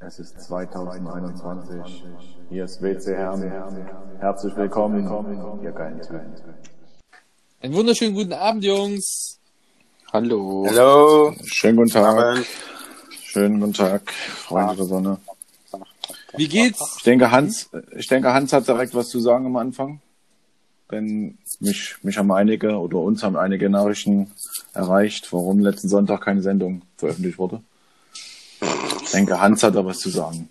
Es ist 2021. Hier ist WC Herm. Herzlich willkommen, ihr geilen Typen. Einen wunderschönen guten Abend, Jungs. Hallo. Hallo. Schönen guten Tag. Abend. Schönen guten Tag, Freunde der Sonne. Wie geht's? Ich denke, Hans, ich denke, Hans hat direkt was zu sagen am Anfang. Denn mich, mich haben einige oder uns haben einige Nachrichten erreicht, warum letzten Sonntag keine Sendung veröffentlicht wurde. Ich denke, Hans hat da was zu sagen.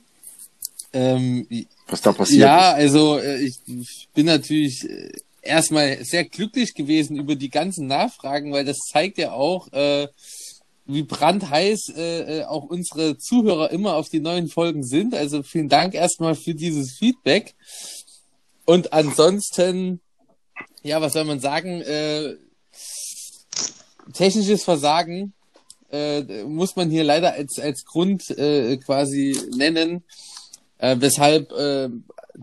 Ähm, Was da passiert ja, also äh, ich, ich bin natürlich äh, erstmal sehr glücklich gewesen über die ganzen Nachfragen, weil das zeigt ja auch, äh, wie brandheiß äh, äh, auch unsere Zuhörer immer auf die neuen Folgen sind. Also vielen Dank erstmal für dieses Feedback. Und ansonsten, ja, was soll man sagen? Äh, technisches Versagen äh, muss man hier leider als, als Grund äh, quasi nennen, äh, weshalb äh,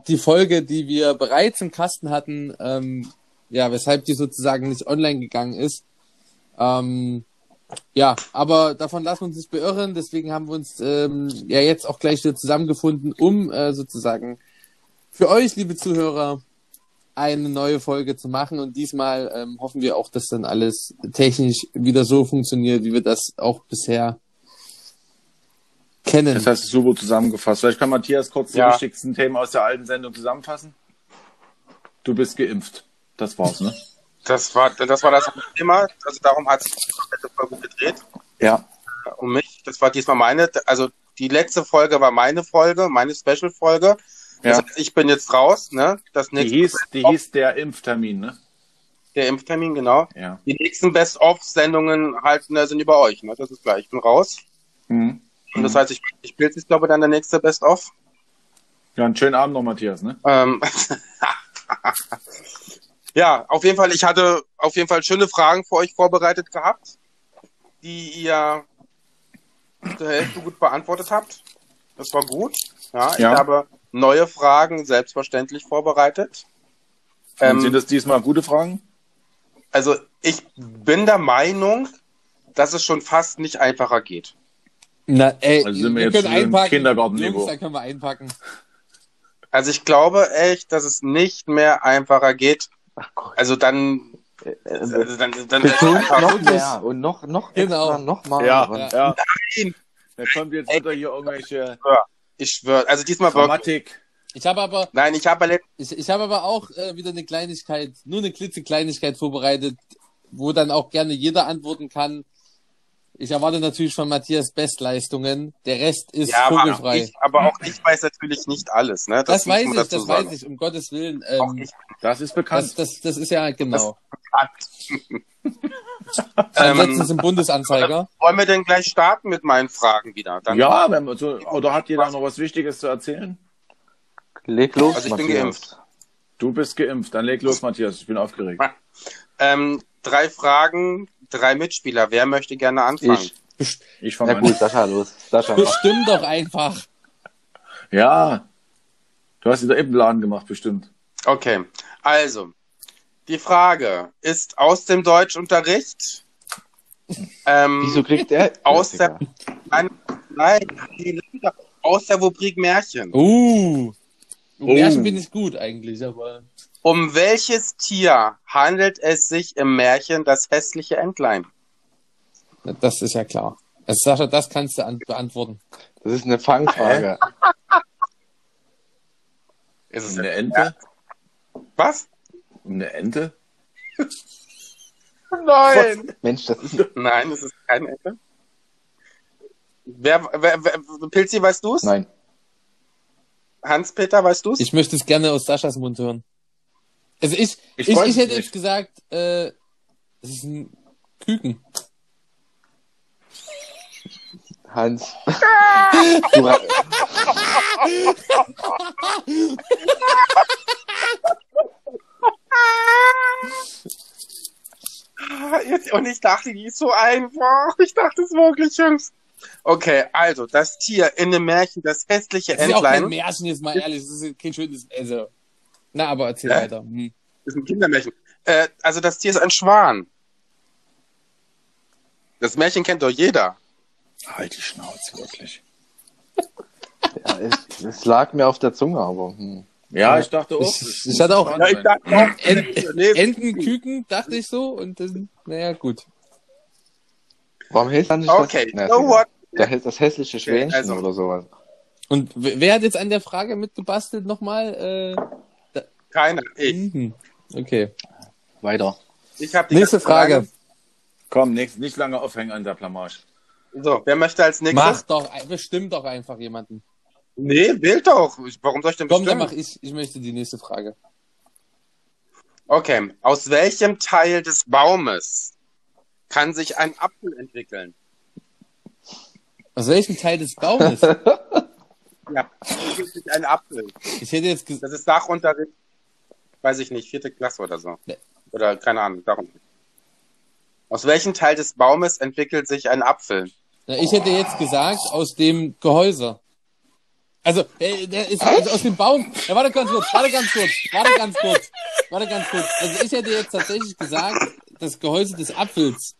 die Folge, die wir bereits im Kasten hatten, ähm, ja, weshalb die sozusagen nicht online gegangen ist. Ähm, ja, aber davon lassen wir uns nicht beirren, deswegen haben wir uns ähm, ja jetzt auch gleich wieder zusammengefunden, um äh, sozusagen für euch, liebe Zuhörer, eine neue Folge zu machen. Und diesmal ähm, hoffen wir auch, dass dann alles technisch wieder so funktioniert, wie wir das auch bisher kennen. Das hast du super zusammengefasst. Vielleicht kann Matthias kurz die Ja. wichtigsten Themen aus der alten Sendung zusammenfassen. Du bist geimpft. Das war's, ne? Das war, das war das Thema. Also darum hat sich die komplette Folge gedreht. Ja. Um mich. Das war diesmal meine. Also die letzte Folge war meine Folge, meine Special-Folge. Das Ja. heißt, ich bin jetzt raus. Ne? Das Die hieß, die hieß der Impftermin, ne? der Impftermin, genau. Ja. Die nächsten Best-of-Sendungen halten sind über euch. Ne? Das ist klar. Ich bin raus. Mhm. Und das heißt, ich, ich spiele jetzt, glaube ich, dann der nächste Best-of. Ja, einen schönen Abend noch, Matthias, ne? Ähm, ja, auf jeden Fall, ich hatte auf jeden Fall schöne Fragen für euch vorbereitet gehabt, die ihr zur Hälfte gut beantwortet habt. Das war gut. Ja, ich Ja. habe neue Fragen selbstverständlich vorbereitet. Ähm, sind das diesmal gute Fragen? also ich bin der Meinung, dass es schon fast nicht einfacher geht. Na, ey, Also sind wir jetzt können einpacken. Kindergartenniveau. Jungs, dann können wir einpacken. Also ich glaube echt, dass es nicht mehr einfacher geht. Also dann, also dann, dann, dann Betont noch mehr und noch, noch Genau. extra, noch mal. Ja, Und ja. Nein. Da kommt jetzt wieder hier irgendwelche Ich schwöre, also diesmal. Grammatik. Ich habe aber, Nein, ich habe ich, ich habe aber auch äh, wieder eine Kleinigkeit, nur eine klitzekleinigkeit vorbereitet, wo dann auch gerne jeder antworten kann. Ich erwarte natürlich von Matthias Bestleistungen. Der Rest ist ja, aber auch, vogelfrei. ich, aber auch ich weiß natürlich nicht alles. Ne? das muss weiß ich, das sagen. weiß ich, um Gottes Willen. Auch Ähm, ich. Das ist bekannt. das, das, das ist ja genau. Ähm, Ansonsten im Bundesanzeiger. wollen wir denn gleich starten mit meinen Fragen wieder? Dann, ja, wenn man so, oder hat jeder noch was Wichtiges zu erzählen? leg los, Also ich bin Matthias. geimpft. Du bist geimpft. Dann leg los, Matthias. Ich bin aufgeregt. Ähm, drei Fragen, drei Mitspieler. Wer möchte gerne anfangen? Ich. Ich Na fange gut, an. Sascha, los. Sascha, mach. Bestimmt doch einfach. Ja. Du hast wieder Ibbenladen gemacht, bestimmt. Okay, also die Frage ist aus dem Deutschunterricht. Ähm, Wieso kriegt er? Aus der-. Nein, nein, die- aus der Rubrik Märchen. Uh. Oh. Märchen bin ich gut eigentlich, aber. Um welches Tier handelt es sich im Märchen das hässliche Entlein? Das ist ja klar. Also Sascha, das kannst du an beantworten. Das ist eine Fangfrage. Ist es Um eine Ente? was? Um eine Ente? Nein. Mensch, das ist. Nein, es ist keine Ente. Wer, wer, wer Pilzi, weißt du's? Nein. Hans-Peter, weißt du's? Ich möchte es gerne aus Saschas Mund hören. Also ich, Ich ich, ich, hätte nicht. jetzt gesagt, äh, es ist ein Küken. Hans. Du, Ah, jetzt, und ich dachte, die ist so einfach. Ich dachte es wirklich, Jungs. Okay, also, das Tier in dem Märchen, das hässliche Das ist ja auch kein Entlein, Märchen, jetzt mal ehrlich. Das ist kein schönes, also. Na, aber erzähl Hä? weiter. Hm. ist ein Kindermärchen. Äh, also, das Tier ist ein Schwan. Das Märchen kennt doch jeder. Halt die Schnauze, wirklich. Ja, es, es lag mir auf der Zunge, aber hm. Ja, ich dachte auch. Ich- es ich hatte auch- Ja, ich dachte nee, Enten, Küken, dachte ich so. Und dann, naja, gut. warum heißt dann nicht okay, das? So what? egal. Der, das hässliche Schwänchen also- oder sowas. Und wer wer hat jetzt an der Frage mitgebastelt nochmal? Keiner. Ich. Okay. Weiter. ich die Nächste ganze Frage. Komm, nicht, nicht lange aufhängen an der Blamage. So, wer möchte als nächstes? Mach doch, bestimmt doch einfach jemanden. Nee, wählt doch. Warum soll ich denn Komm, dann bestimmen? mach ich. Ich möchte die nächste Frage. Okay, aus welchem Teil des Baumes kann sich ein Apfel entwickeln? Aus welchem Teil des Baumes? Ja, entwickelt sich ein Apfel. Ich hätte jetzt gesagt, Das ist Sachunterricht, weiß ich nicht, vierte Klasse oder so. Nee. Oder keine Ahnung, Sachunterricht. Aus welchem Teil des Baumes entwickelt sich ein Apfel? ich hätte jetzt gesagt, aus dem Gehäuse. Also, äh, der ist also aus dem Baum. Ja, warte ganz kurz, warte ganz kurz, warte ganz kurz, warte ganz kurz. Also ich hätte jetzt tatsächlich gesagt, das Gehäuse des Apfels.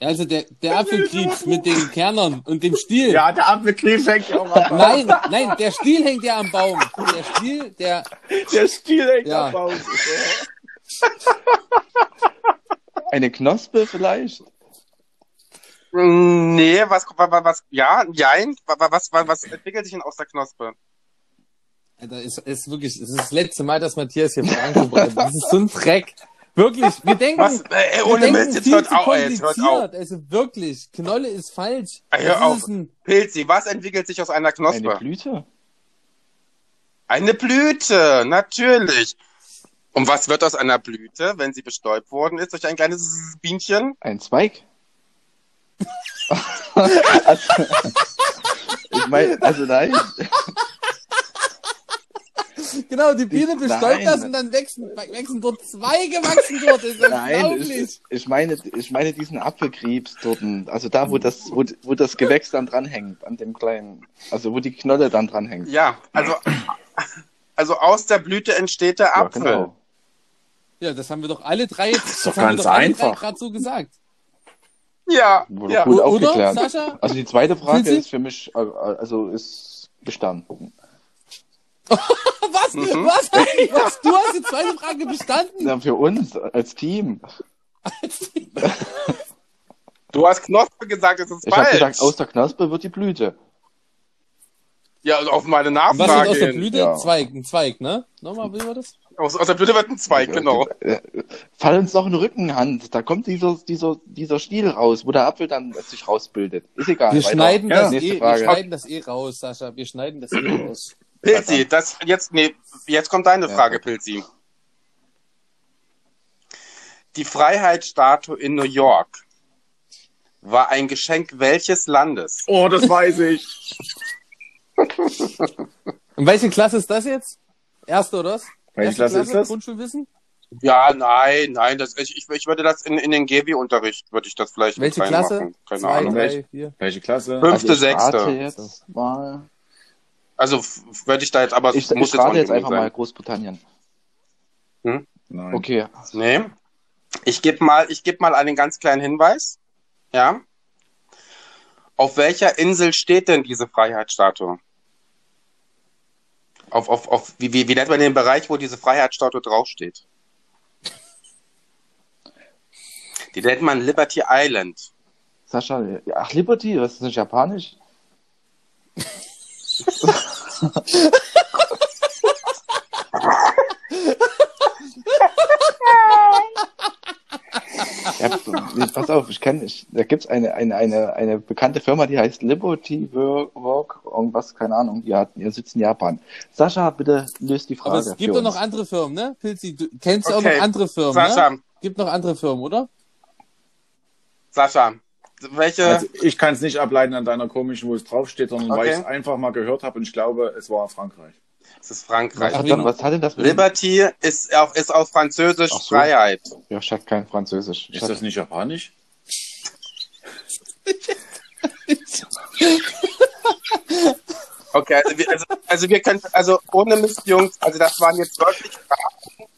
Also der, der Apfelkrebs mit den Kernern und dem Stiel. Ja, der Apfelkrebs hängt ja auch am Nein, nein, der Stiel hängt ja am Baum. Der Stiel, der, Der Stiel hängt Ja. am Baum. Eine Knospe vielleicht? Nee, was, was, was, ja, jein, was, was, was, entwickelt sich denn aus der Knospe? Alter, ist, ist wirklich, es ist das letzte Mal, dass Matthias hier Fragen vorbereitet. Das ist so ein Dreck. Wirklich, wir denken, Was, äh, wir ohne denken Mist, jetzt viel hört zu auf, ey, jetzt hört auf. Also wirklich, Knolle ist falsch. Ah, hör Was auf. ist ein, Pilzi, was entwickelt sich aus einer Eine Knospe? Blüte? Eine Blüte, natürlich. Und was wird aus einer Blüte, wenn sie bestäubt worden ist durch ein kleines Bienchen? Ein Zweig? also, ich meine, also nein. genau, die Biene bestäubt das und dann wachsen, wachsen dort Zweige, wachsen dort. Das ist Nein, ich, ich meine, ich meine diesen Apfelkrebs dort, also da, wo das, wo, wo das Gewächs dann dranhängt, an dem kleinen, also wo die Knolle dann dranhängt. Ja, also, also aus der Blüte entsteht der Ja, Apfel. genau. Ja, das haben wir doch alle drei jetzt, das doch ganz einfach. gerade so gesagt. Ja, Wurde ja. gut Oder, aufgeklärt. Sascha? Also die zweite Frage ist für mich, äh, also ist bestanden. Was? Mhm. Was? Was? Du hast die zweite Frage bestanden? Ja, für uns als Team. Du hast Knospe gesagt, das ist Ich habe falsch. gesagt, aus der Knospe wird die Blüte. ja, also auf meine Und was wird Nachfrage. aus der. Blüte? ja. Zweig, ein Zweig, ne? Nochmal, wie war das? Aus, aus der Blüte wird ein Zweig, genau. Äh, Fall uns doch in den Rückenhand. Da kommt dieser, dieser, dieser Stiel raus, wo der Apfel dann sich rausbildet. Ist egal. Wir schneiden, das eh, wir schneiden das eh raus, Sascha. Wir schneiden das eh raus. Pilzi, das jetzt, nee, jetzt kommt deine Ja. Frage, Pilzi. Die Freiheitsstatue in New York war ein Geschenk welches Landes? Oh, das weiß ich. Und welche Klasse ist das jetzt? Erste oder was? Welche Erste Klasse ist das? Grundschulwissen? Ja, nein, nein, das, ich, ich, ich würde das in, in den GW-Unterricht, würde ich das vielleicht mit Welche Klasse? reinmachen. Keine Zwei, Ahnung. drei, vier. Welche Klasse? Fünf. Also Sechste. jetzt mal, Also würde ich da jetzt, aber es ich, muss ich jetzt jetzt einfach mal unbedingt Großbritannien. Nein. Okay. sein. Nee. Ich gebe mal, ich gebe mal einen ganz kleinen Hinweis. Ja. Auf welcher Insel steht denn diese Freiheitsstatue? Auf, auf, auf, wie, wie, wie nennt man den Bereich, wo diese Freiheitsstatue draufsteht? Die nennt man Liberty Island. Sascha, ach Liberty, was ist das japanisch? ja, pass auf, ich kenne, ich, da gibt's eine, eine, eine, eine bekannte Firma, die heißt Liberty Work, irgendwas, keine Ahnung, die hat, ihr sitzt in Japan. Sascha, bitte löst die Frage. Aber es gibt für doch noch uns. andere Firmen, ne? Pilzi, du kennst auch Okay. noch andere Firmen, Sascha, ne? Gibt noch andere Firmen, oder? Sascha, welche? Also ich kann es nicht ableiten an deiner komischen, wo es draufsteht, sondern weil Okay. ich es einfach mal gehört habe und ich glaube, es war Frankreich. Das ist Frankreich. Was, was hat denn das mit Liberty ist auch ist auf Französisch so. Freiheit. Ja, ich hatte kein Französisch. Ich Ist hatte, das nicht japanisch? Okay, also wir, also, also wir können, also ohne Mist, Jungs, also das waren jetzt wirklich Fragen.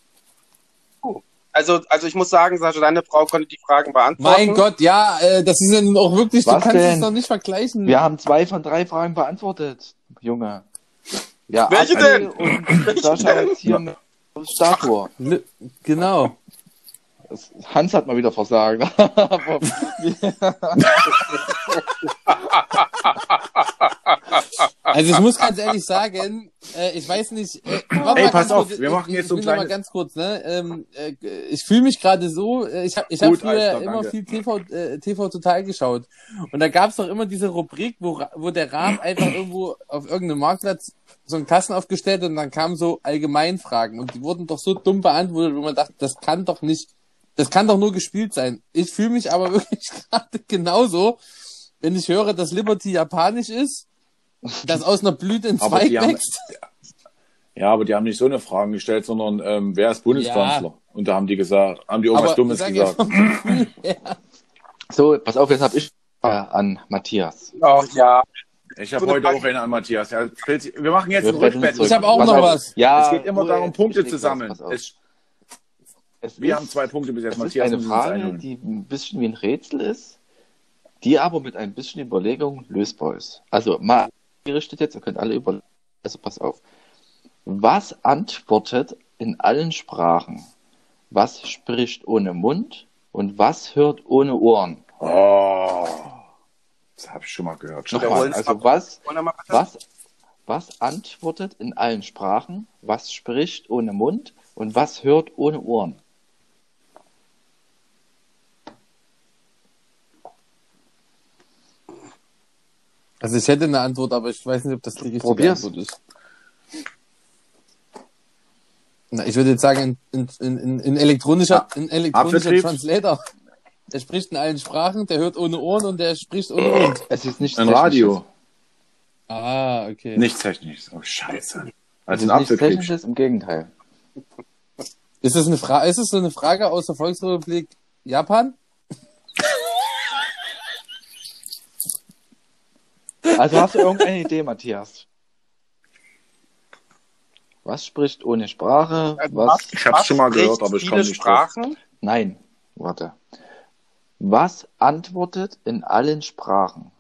Also, also ich muss sagen, Sascha, deine Frau konnte die Fragen beantworten. Mein Gott, ja, äh, das ist ja nun auch wirklich, du Was kannst es denn? doch nicht vergleichen. wir haben zwei von drei Fragen beantwortet, Junge. Ja, Welche Axel denn? Und Sascha jetzt hier mit Statue. Genau. Hans hat mal wieder versagt. Also ich muss ganz ehrlich sagen, äh, ich weiß nicht. Äh, Ey, pass auf, kurz, wir machen ich, jetzt so ich ein will noch mal kleines- ganz kurz, ne? Ähm, äh, ich fühle mich gerade so. Äh, ich habe ich hab früher Alter, immer danke. viel TV, äh, TV total geschaut und da gab's doch immer diese Rubrik, wo wo der Rahmen einfach irgendwo auf irgendeinem Marktplatz so einen Kasten aufgestellt hat und dann kamen so Allgemeinfragen und die wurden doch so dumm beantwortet, wo man dachte, das kann doch nicht, das kann doch nur gespielt sein. Ich fühle mich aber wirklich gerade genauso, wenn ich höre, dass Liberty japanisch ist, dass aus einer Blüte ein Aber Zweig die haben- wächst. Ja, aber die haben nicht so eine Frage gestellt, sondern ähm, wer ist Bundeskanzler? Und da haben die gesagt, haben die irgendwas Aber Dummes ja gesagt. so, pass auf, jetzt habe ich Frage an Matthias. Oh, ja. Ich habe heute auch eine an Matthias. Ja, wir machen jetzt Wir ein Rückbett. Ich hab auch Pass noch auf. was. Ja, Es geht immer Ruhe, darum, Punkte zu sammeln. Es, Es wir ist- haben zwei Punkte bis jetzt. Es ist Matthias eine muss uns Frage, die ein bisschen wie ein Rätsel ist, die aber mit ein bisschen Überlegung lösbar ist. Also mal gerichtet jetzt, ihr könnt alle über. Also pass auf. Was antwortet in allen Sprachen? Was spricht ohne Mund und was hört ohne Ohren? Oh, das habe ich schon mal gehört. Nochmal, Wiederholen's also mal. was, mal bitte? was, was antwortet in allen Sprachen? Was spricht ohne Mund und was hört ohne Ohren? Also ich hätte eine Antwort, aber ich weiß nicht, ob das die richtige Probier's. Antwort ist. Na, ich würde jetzt sagen, in, in, in, in elektronischer, in elektronischer? Translator. Der spricht in allen Sprachen, der hört ohne Ohren und der spricht ohne Mund. Es ist nicht Ein Radio. Ah, okay. Nichts Technisches. Oh, scheiße. Es Also ein nichts Apfelkrieg. Technisches, im Gegenteil. Ist das eine Frage, ist es so eine Frage aus der Volksrepublik Japan? Also hast du irgendeine Idee, Matthias? Was spricht ohne Sprache? Also Was? Ich hab's was schon mal gehört, aber ich viele komm nicht drauf. Sprachen? Nein, warte. Was antwortet in allen Sprachen?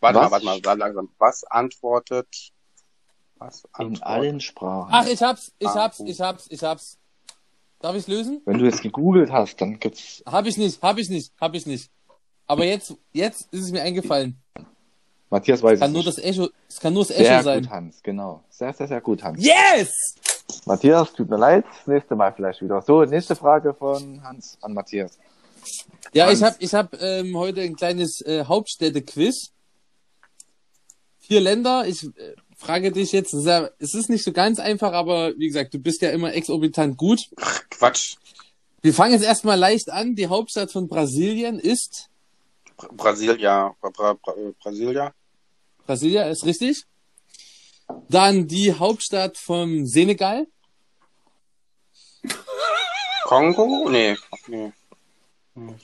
Warte Was? mal, warte mal, langsam. Was antwortet? Was In antwortet? allen Sprachen. Ach, ich hab's, ich Ah, hab's, ich hab's, ich hab's. Darf ich lösen? Wenn du jetzt gegoogelt hast, dann gibt's. Hab ich nicht, hab ich nicht, hab ich nicht. Aber jetzt, jetzt ist es mir eingefallen. Matthias weiß Kann es nur nicht. das Echo, es kann nur das Echo Sehr sein. gut, Hans, genau. Sehr, sehr, sehr gut, Hans. Yes! Matthias, tut mir leid. Nächste Mal vielleicht wieder. So, nächste Frage von Hans an Matthias. Ja, ich Hans. habe ich hab, ähm, heute ein kleines äh, Hauptstädte-Quiz. Vier Länder. Ich äh, frage dich jetzt, es ist, ja, es ist nicht so ganz einfach, aber wie gesagt, du bist ja immer exorbitant gut. Quatsch. Wir fangen jetzt erstmal leicht an. Die Hauptstadt von Brasilien ist Bra- Brasilia. Bra Bra Bra Brasilia. Brasilia, ist richtig. Dann die Hauptstadt vom Senegal. Kongo? Nee. Nee.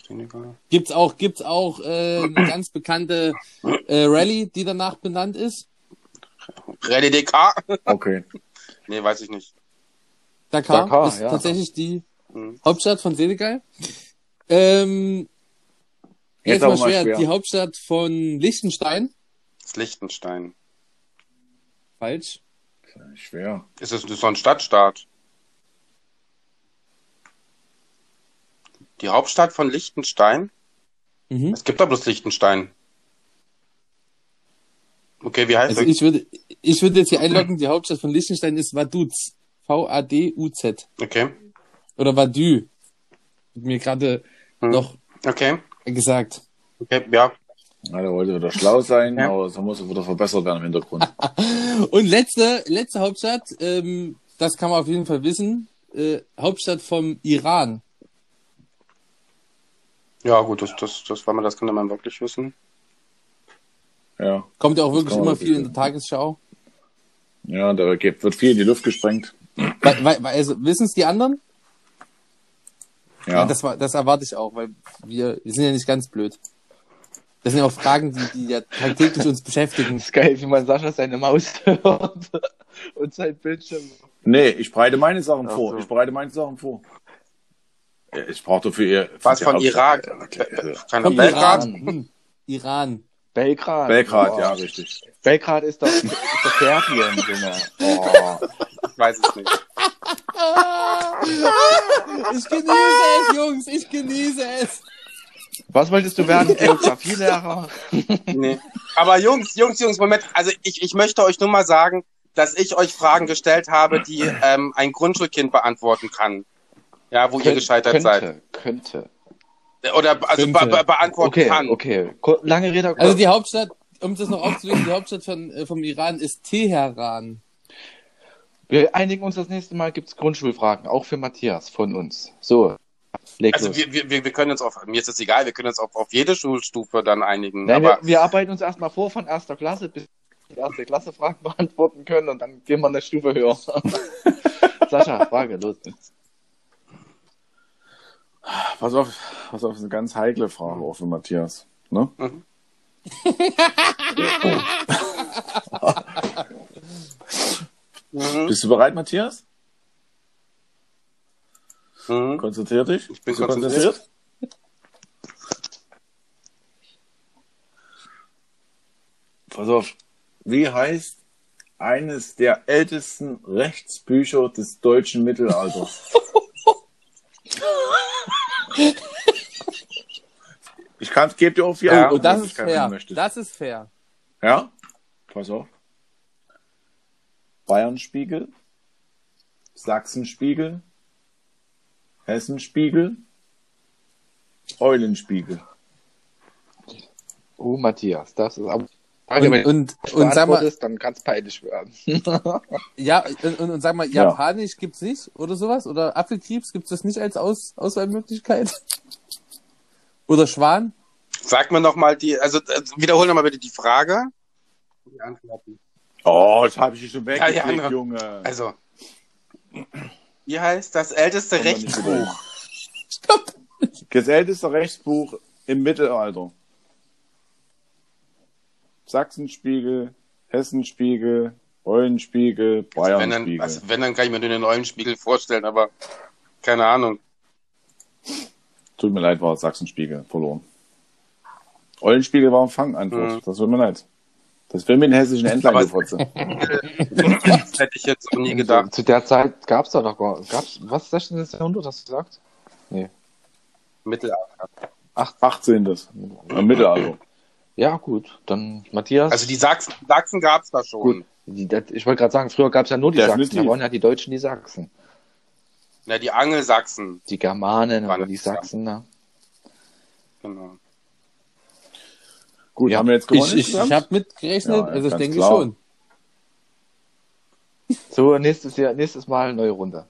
Senegal. Gibt's auch, gibt's auch äh, eine ganz bekannte äh, Rallye, die danach benannt ist. Rallye Dakar? Okay. nee, weiß ich nicht. Dakar, Dakar, ist ja. tatsächlich die Mhm. Hauptstadt von Senegal. Ähm, Jetzt jetzt aber mal schwer. schwer. Die Hauptstadt von Liechtenstein. Das ist Liechtenstein. Falsch. Schwer. Ist das so ein Stadtstaat? Die Hauptstadt von Liechtenstein? Mhm. Es gibt doch bloß Liechtenstein. Okay, wie heißt Also der? ich würde, ich würde jetzt hier einloggen, die Hauptstadt von Liechtenstein ist Vaduz. V-A-D-U-Z. Okay. Oder Vaduz. Hat mir gerade Hm. noch Okay. gesagt. Okay, ja. Ja, der wollte wieder schlau sein, Ja. aber so muss er wieder verbessert werden im Hintergrund. Und letzte, letzte Hauptstadt, ähm, das kann man auf jeden Fall wissen, äh, Hauptstadt vom Iran. Ja, gut, das, das, das, weil man das kann man wirklich wissen. ja. Kommt ja auch wirklich immer viel in der wissen. Tagesschau. Ja, da wird viel in die Luft gesprengt. Weil, weil, weil, also, wissen es die anderen? Ja, Ja, das, war, das erwarte ich auch, weil wir, wir sind ja nicht ganz blöd. Das sind ja auch Fragen, die, die ja tagtäglich uns beschäftigen. Das ist geil, wie man Sascha seine Maus hört und sein Bildschirm. nee, ich bereite meine Sachen Ach vor. so. Ich bereite meine Sachen vor. Ich brauche doch für ihr. Was von Irak? Okay. Keine Komm, Belgrad? Iran. Hm, Iran. Belgrad. Belgrad, Boah. ja, richtig. Belgrad ist doch, ist doch Serbien, Junge. Oh. Ich weiß es nicht. Ich genieße es, Jungs, ich genieße es. Was wolltest du werden? Geografielehrer? Nee. Aber Jungs, Jungs, Jungs, Moment. Also ich, ich möchte euch nur mal sagen, dass ich euch Fragen gestellt habe, die ähm, ein Grundschulkind beantworten kann. Ja, wo ihr Kön- gescheitert könnte, seid. Könnte. Oder also be Könnte. be beantworten Okay, kann. okay. Ko- Lange Rede. Also die Hauptstadt, um das noch aufzulösen, die Hauptstadt von, äh, vom Iran ist Teheran. Wir einigen uns das nächste Mal, gibt's Grundschulfragen, auch für Matthias von uns. So, leg Also wir, wir, wir können uns auf, mir ist es egal, wir können uns auf, auf jede Schulstufe dann einigen. Nein, aber wir, wir arbeiten uns erstmal vor von erster Klasse, bis wir die erste Klasse Fragen beantworten können und dann gehen wir eine Stufe höher. Sascha, Frage, los. Pass auf, pass auf, das ist eine ganz heikle Frage auch für Matthias. Ne? mhm, Bist du bereit, Matthias? Mhm. Konzentrier dich. Ich bin Bist du konzentriert. Pass auf. Wie heißt eines der ältesten Rechtsbücher des deutschen Mittelalters? ich kann, gebe dir auch vier Ja, Oh, das ist fair. möchtest. Das ist fair. Ja? Pass auf. Bayernspiegel, Sachsenspiegel, Hessenspiegel, Eulenspiegel. Oh, Matthias, das ist aber. Und, und, und sag mal, dann kann es peinlich werden. ja, und, und, und sag mal, Ja. Japanisch gibt's nicht oder sowas? Oder Apfelkrebs gibt's das nicht als Aus Auswahlmöglichkeit? Oder Schwan? Sag mir noch mal die, also äh, wiederhol noch mal bitte die Frage. Die Antworten. Oh, das habe ich schon Ja, ja, weggekriegt, andere. Junge. Also, wie heißt das älteste Kommt Rechtsbuch? Stopp! Das älteste Rechtsbuch im Mittelalter. Sachsenspiegel, Hessenspiegel, Eulenspiegel, Wenn dann, Bayernspiegel. also, wenn, dann kann ich mir nur den neuen Spiegel vorstellen, aber keine Ahnung. Tut mir leid, war Sachsenspiegel verloren. Eulenspiegel war ein Fangantwort. Mhm. Das tut mir leid. Das will mir den hessischen Entlein gefotze. Hätte ich jetzt auch nie gedacht. Zu der Zeit gab's da noch gar, gab's, was 16. Jahrhundert, hast du gesagt? Mittelalter. 18. Das. Im Mittelalter. Ja, gut, dann Matthias. Also die Sachsen, Sachsen gab's da schon. Gut. die, das, ich wollte gerade sagen, früher gab's ja nur die Definitiv. Sachsen, da waren ja die Deutschen die Sachsen. Na, die Angelsachsen. Die Germanen, Waren aber die. Sachsen, ne? Genau. Gut, Ja. haben wir jetzt Ich, gewonnen? ich, ich habe mitgerechnet, Ja, also ich denke klar. schon. So, nächstes Jahr, nächstes Mal neue Runde.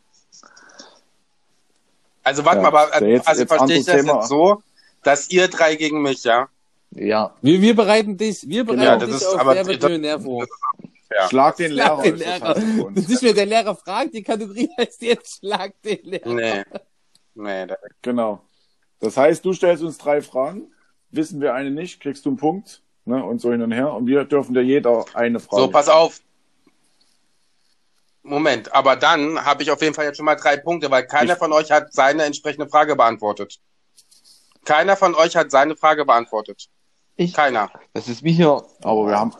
Also warte Ja, mal, aber jetzt- also jetzt verstehe ich das Thema. jetzt so, dass ihr drei gegen mich, ja? Ja, Wir, wir bereiten dich, wir bereiten Ja, das dich ist- auf aber Wer wird das- Millionär vor. Ja. Schlag den Lehrer. Schlag den ist das Lehrer. heißt für uns. Nicht mehr der Lehrer fragt, die Kategorie heißt jetzt Schlag den Lehrer. Nee. Nee, da, Genau. Das heißt, du stellst uns drei Fragen, wissen wir eine nicht, kriegst du einen Punkt, ne, und so hin und her. Und wir dürfen dir jeder eine Frage. so, pass auf. Moment, aber dann habe ich auf jeden Fall jetzt schon mal drei Punkte, weil keiner Ich- von euch hat seine entsprechende Frage beantwortet. Keiner von euch hat seine Frage beantwortet. ich. Keiner. Das ist wie hier. Aber wir haben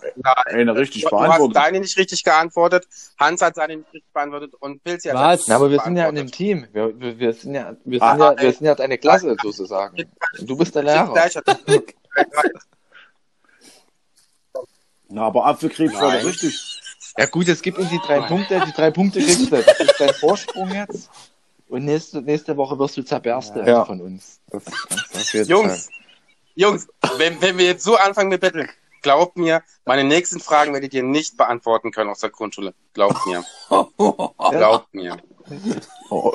eine richtig Du, du hast beantwortet. deine nicht richtig geantwortet, Hans hat seine nicht richtig beantwortet und Pilzi hat Was? Na, aber wir sind ja in einem beantwortet. Team. Wir, wir, wir sind ja, wir Ah, sind ja, ey. wir sind ja eine Klasse sozusagen. Und du bist der Lehrer. Na, aber Apfelkrebs war doch richtig. Ja gut, es gibt uns die drei Punkte. Die drei Punkte kriegst du. Das ist dein Vorsprung jetzt. Und nächste, nächste Woche wirst du zerberstet Ja. von uns. Das du auf jeden Jungs, Jungs, wenn, wenn wir jetzt so anfangen mit Battle, glaubt mir, meine nächsten Fragen werdet ihr nicht beantworten können aus der Grundschule. Glaubt mir. Glaubt mir. Oh.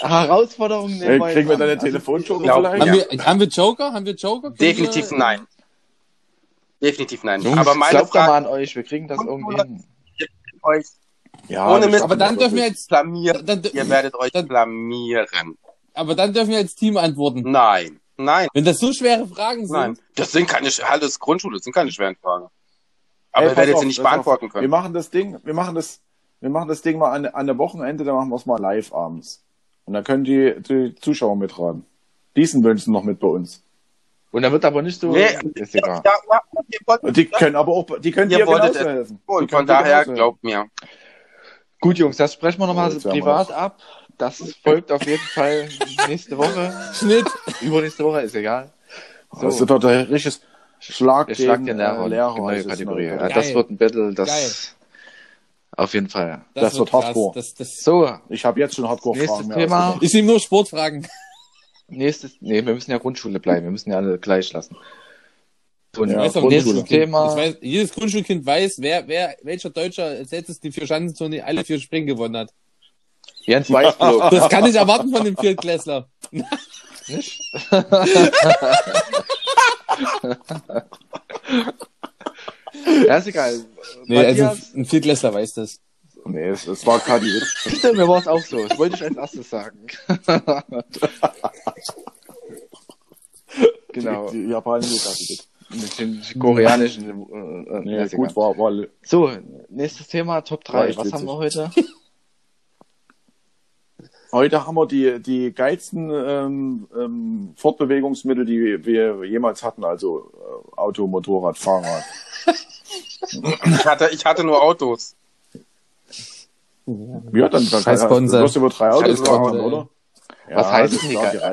Herausforderungen Ey, nehmen wir kriegen wir deine. Also, Telefonjoker vielleicht? Haben, wir, haben wir Joker? Haben wir Joker? Können Definitiv wir- nein. Definitiv nein. Jungs, Aber meine glaubt doch mal Frage, an euch. Wir kriegen das irgendwie hin. Euch Ja, Ohne Mist. Aber dann dürfen wir jetzt, blamieren. dann, Ihr werdet euch dann- blamieren. aber dann dürfen wir als Team antworten. Nein, nein, Wenn das so schwere Fragen sind, nein. Das sind keine, halt, das Grundschule, das sind keine schweren Fragen. Aber ihr werdet sie nicht pass auf. beantworten Wir können. machen das Ding, wir machen das, wir machen das Ding mal an, an der Wochenende, dann machen wir es mal live abends. Und dann können die, die Zuschauer mitraten. Diesen wünschen noch mit bei uns. Und dann wird aber nicht so. Nee. Ist egal. Ja, ja, Und die können aber auch, die können Ihr dir wolltet helfen. Und von daher, glaubt mir. Gut, Jungs, das sprechen wir nochmal haben privat ab. Das folgt auf jeden Fall nächste Woche. Schnitt. Übernächste Woche ist egal. Das ist doch der richtiges Schlag, Ich schlag gegen, den Lehrer, Lehrer neue Kategorie. Ja, das wird ein Battle, das Geil. auf jeden Fall. Das wird krass. Hardcore. Das, das, So, Ich habe jetzt schon Hardcore-Fragen. Nächstes Thema. ich nehme nur Sportfragen. Nächstes, nee, wir müssen ja Grundschule bleiben, wir müssen ja alle gleich lassen. So, Ja, nächstes jedes Thema. Weiß, jedes Grundschulkind weiß, wer, wer, welcher Deutscher als letztes die vier Schanzentournee alle vier Springen gewonnen hat. Jens Weißblock. Das kann ich erwarten von dem Viertklässler. nicht? ja, ist egal. Nee, also ein Viertklässler weiß das. Nee, es, es war Kadi. bitte, mir war es auch so. Das wollte ich als erstes sagen. genau. Die, die japanische Kadi. Mit den koreanischen. Äh, äh, Nee, ist gut, war, war, So, nächstes Thema, Top War 3. echt Was haben wir heute? Heute haben wir die, die geilsten ähm, ähm, Fortbewegungsmittel, die wir jemals hatten, also äh, Auto, Motorrad, Fahrrad. Ich hatte, ich hatte nur Autos. Ja, dann, dann Scheiß du Sponsor. wirst über drei Autos Sponsor, oder? Was Ja, heißt das denn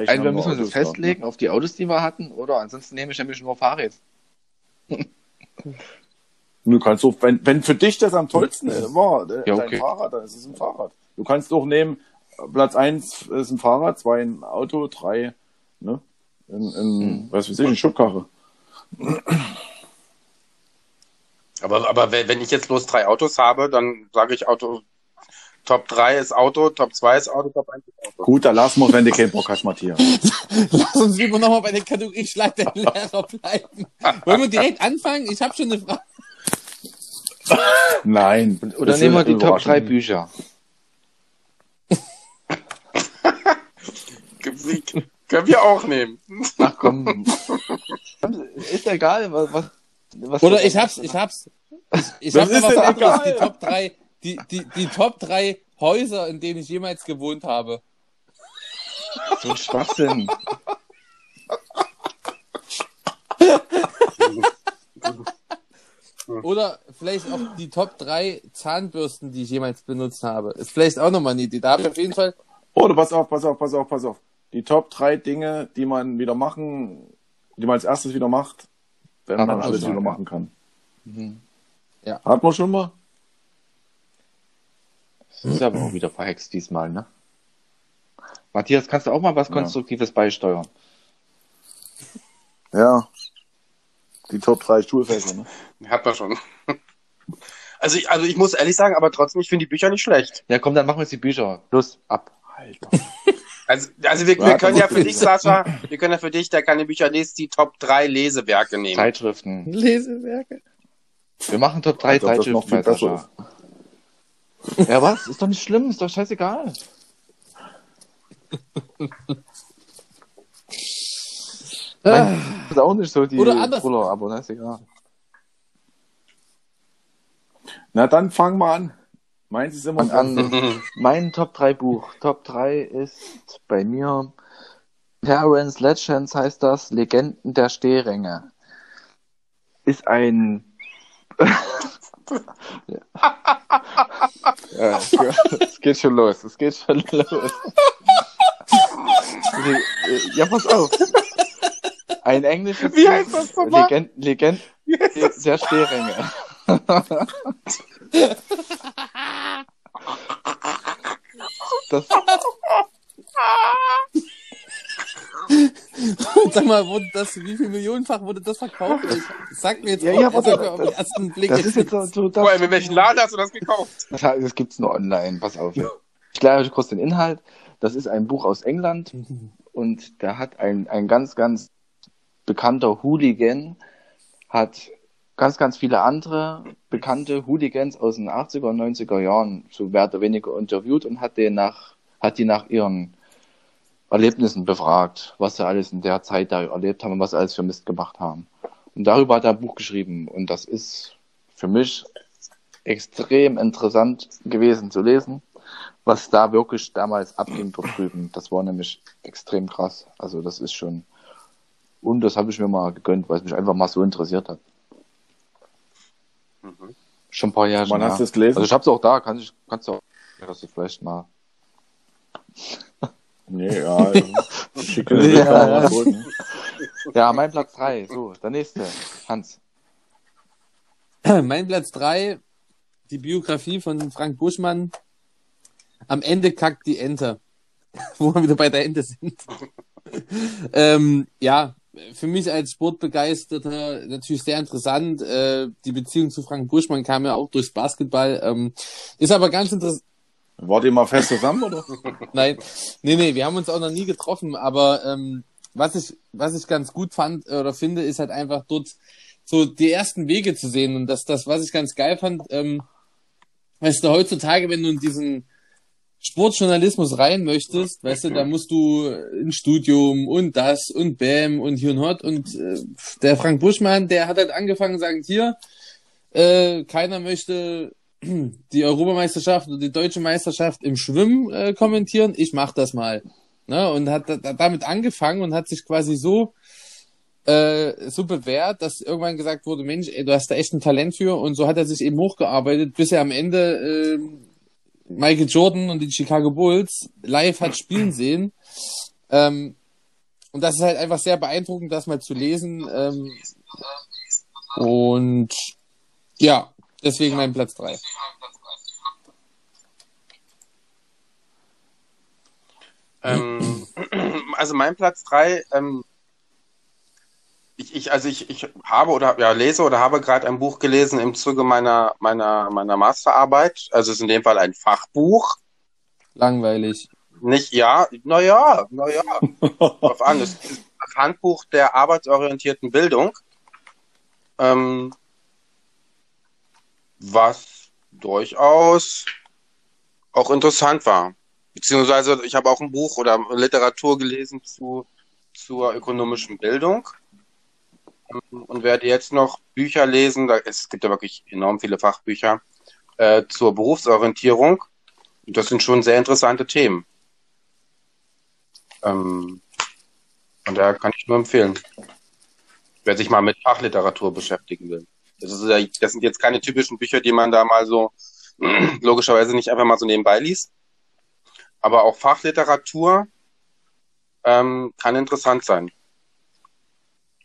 Entweder haben müssen wir Autos das festlegen auf die Autos, die wir hatten, oder ansonsten nehme ich nämlich nur Fahrräder. Ne? Du kannst auch, wenn, wenn für dich das am tollsten war, äh, Ja, dein okay. Fahrrad, dann ist es ein Fahrrad. Du kannst auch nehmen, Platz eins ist ein Fahrrad, zwei ein Auto, drei, ne? In, in, Hm. was weiß ich, eine Schubkarre. Aber, aber wenn wenn ich jetzt bloß drei Autos habe, dann sage ich Auto, Top 3 ist Auto, Top 2 ist Auto, Top 1 ist Auto. Gut, da lassen wir, wenn du keinen Bock hast, Matthias. Lass uns lieber nochmal bei der Kategorie Schlag der Lehrer bleiben. Wollen wir direkt anfangen? Ich habe schon eine Frage. Nein. Oder Das nehmen wir die Top überraschend. 3 Bücher. Können wir auch nehmen. Ach komm. ist egal, was. was, Oder ich hab's, ich hab's. Ich, ich hab ist was anderes. egal? Die Top 3, die, die, die Top 3 Häuser, in denen ich jemals gewohnt habe. So ein Schwachsinn. Oder vielleicht auch die Top 3 Zahnbürsten, die ich jemals benutzt habe. Ist vielleicht auch nochmal eine Idee. Da habe ich auf jeden Fall. Oder pass auf, pass auf, pass auf, pass auf. Die Top drei Dinge, die man wieder machen, die man als erstes wieder macht, wenn Hat man alles wieder machen kann. Mhm. Ja. Hat man schon mal? Das ist aber auch wieder verhext diesmal, ne? Matthias, kannst du auch mal was Ja. Konstruktives beisteuern? Ja. Die Top drei Schulfächer, ne? Hat man schon. Also ich, also ich muss ehrlich sagen, aber trotzdem, ich finde die Bücher nicht schlecht. Ja, komm, dann machen wir jetzt die Bücher. Los, ab. Alter. Also, also wir, wir können ja für ich- dich, Sascha, wir können ja für dich, der keine Bücher liest, die Top 3 Lesewerke nehmen. Zeitschriften. Lesewerke. Wir machen Top 3 Als ob das noch Zeitschriften viel bei Sascha. Ja, was? Ist doch nicht schlimm, ist doch scheißegal. Ah, ist auch nicht so die Oder anders- aber ne, ist egal. Na dann fang mal an. Meins ist immer Und an mein Top 3 Buch. Top 3 ist bei mir Terrence Legends heißt das, Legenden der Stehränge. Ist ein ja, es geht schon los, es geht schon los. Ja, pass auf. Ein englisches Wie heißt das nochmal? Legend, Legend der Stehränge. Das, Sag mal, wurde das, wie viel Millionenfach wurde das verkauft? Ich, sag mir jetzt Ja, auch, ja, sag mir auf den ersten Blick das ist jetzt so, so das, Boah, in welchem Laden hast du das gekauft? Das, das gibt's nur online, pass auf. Ich kläre euch kurz den Inhalt. Das ist ein Buch aus England und da hat ein, ein ganz, ganz bekannter Hooligan, hat ganz, ganz viele andere bekannte Hooligans aus den 80er und 90er Jahren so mehr oder weniger interviewt und hat, den nach, hat die nach ihren Erlebnissen befragt, was sie alles in der Zeit da erlebt haben und was sie alles für Mist gemacht haben. Und darüber hat er ein Buch geschrieben. Und das ist für mich extrem interessant gewesen zu lesen, was da wirklich damals abging dort drüben. Das war nämlich extrem krass. Also das ist schon. Und das habe ich mir mal gegönnt, weil es mich einfach mal so interessiert hat. Mhm. Schon ein paar Jahre. Wann hast du es gelesen? Also ich habe es auch da. Kann ich, kannst du auch, kannst du vielleicht mal. Nee, ja. Schicke Ja. Ja, mein Platz drei. So, der nächste. Hans. Mein Platz drei die Biografie von Frank Buschmann. Am Ende kackt die Ente. Wo wir wieder bei der Ente sind. ähm, ja, für mich als Sportbegeisterter natürlich sehr interessant. Äh, die Beziehung zu Frank Buschmann kam ja auch durchs Basketball. Ähm, ist aber ganz interessant. Wart ihr mal fest zusammen, oder? Nein, nee, nee, wir haben uns auch noch nie getroffen, aber ähm, was ich, was ich ganz gut fand äh, oder finde, ist halt einfach dort so die ersten Wege zu sehen. Und das, das, was ich ganz geil fand, ähm, weißt du, heutzutage, wenn du in diesen Sportjournalismus rein möchtest, weißt du, da musst du ein Studium und das und Bam und hier und hot und äh, der Frank Buschmann, der hat halt angefangen, sagt hier, äh, keiner möchte die Europameisterschaft oder die deutsche Meisterschaft im Schwimmen äh, kommentieren, ich mach das mal. Ne? Und hat da, damit angefangen und hat sich quasi so äh, so bewährt, dass irgendwann gesagt wurde, Mensch, ey, du hast da echt ein Talent für und so hat er sich eben hochgearbeitet, bis er am Ende äh, Michael Jordan und die Chicago Bulls live hat spielen sehen. Ähm, und das ist halt einfach sehr beeindruckend, das mal zu lesen. Ähm, und ja, deswegen mein Platz drei. Ähm, also mein Platz drei, ähm, ich, ich, also ich, ich habe oder ja, lese oder habe gerade ein Buch gelesen im Zuge meiner, meiner, meiner Masterarbeit. Also es ist in dem Fall ein Fachbuch. Langweilig. Nicht, ja, naja, naja, drauf an. Es ist das Handbuch der arbeitsorientierten Bildung. Ähm, was durchaus auch interessant war. Beziehungsweise ich habe auch ein Buch oder Literatur gelesen zu, zur ökonomischen Bildung und werde jetzt noch Bücher lesen. Da, es gibt ja wirklich enorm viele Fachbücher äh, zur Berufsorientierung. Und das sind schon sehr interessante Themen. Ähm, und da kann ich nur empfehlen, wer sich mal mit Fachliteratur beschäftigen will. Das, ist ja, das sind jetzt keine typischen Bücher, die man da mal so logischerweise nicht einfach mal so nebenbei liest. Aber auch Fachliteratur ähm, kann interessant sein.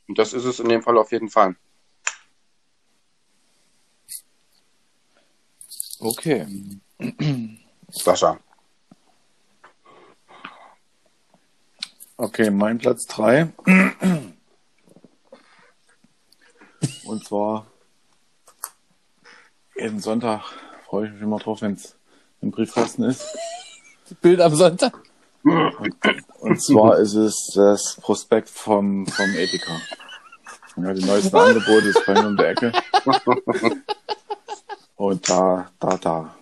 Und das ist es in dem Fall auf jeden Fall. Okay. Sascha. Okay, mein Platz drei. Und zwar jeden Sonntag freue ich mich immer drauf, wenn es im Briefkasten ist. Bild am Sonntag. Und zwar ist es das Prospekt vom, vom Edeka. Ja, die neuesten Angebote ist bei mir um der Ecke. Und da, da, da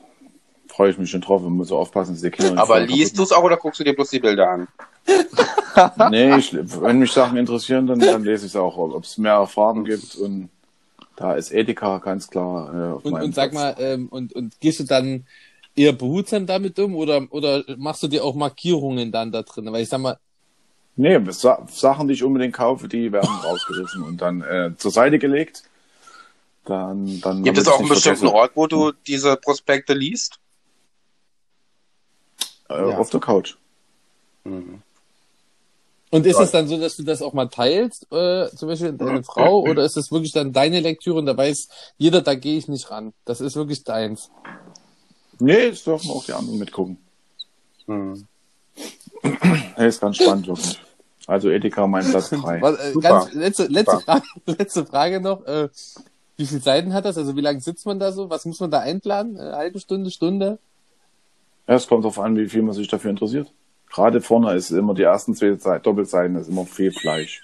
freue ich mich schon drauf und muss so aufpassen, dass die Kinder nicht Aber liest du es auch oder guckst du dir bloß die Bilder an? Nee, ich, wenn mich Sachen interessieren, dann, dann lese ich es auch, ob es mehr Farben gibt und da ist Edeka ganz klar äh, auf Und, und sag Platz. mal, ähm, und, und gehst du dann eher behutsam damit um oder, oder machst du dir auch Markierungen dann da drin? Weil ich sag mal, Nee, Sa Sachen, die ich unbedingt kaufe, die werden rausgerissen und dann äh, zur Seite gelegt. Dann, dann Gibt es auch einen bestimmten vergesse. Ort, wo du diese Prospekte liest? Äh, Ja. Auf der Couch. Und ist es dann so, dass du das auch mal teilst, äh, zum Beispiel deine Frau, oder ist es wirklich dann deine Lektüre und da weiß jeder, da gehe ich nicht ran. Das ist wirklich deins. Nee, es dürfen auch die anderen mitgucken. Hm. Nee, ist ganz spannend wirklich. Also Edeka mein Platz 3. Was, äh, ganz, letzte, letzte. Frage, letzte Frage noch. Äh, wie viele Seiten hat das? Also wie lange sitzt man da so? Was muss man da einplanen? Eine halbe Stunde, Stunde? Ja, es kommt darauf an, wie viel man sich dafür interessiert. Gerade vorne ist immer die ersten zwei Seiten, Doppelseiten ist immer viel Fleisch.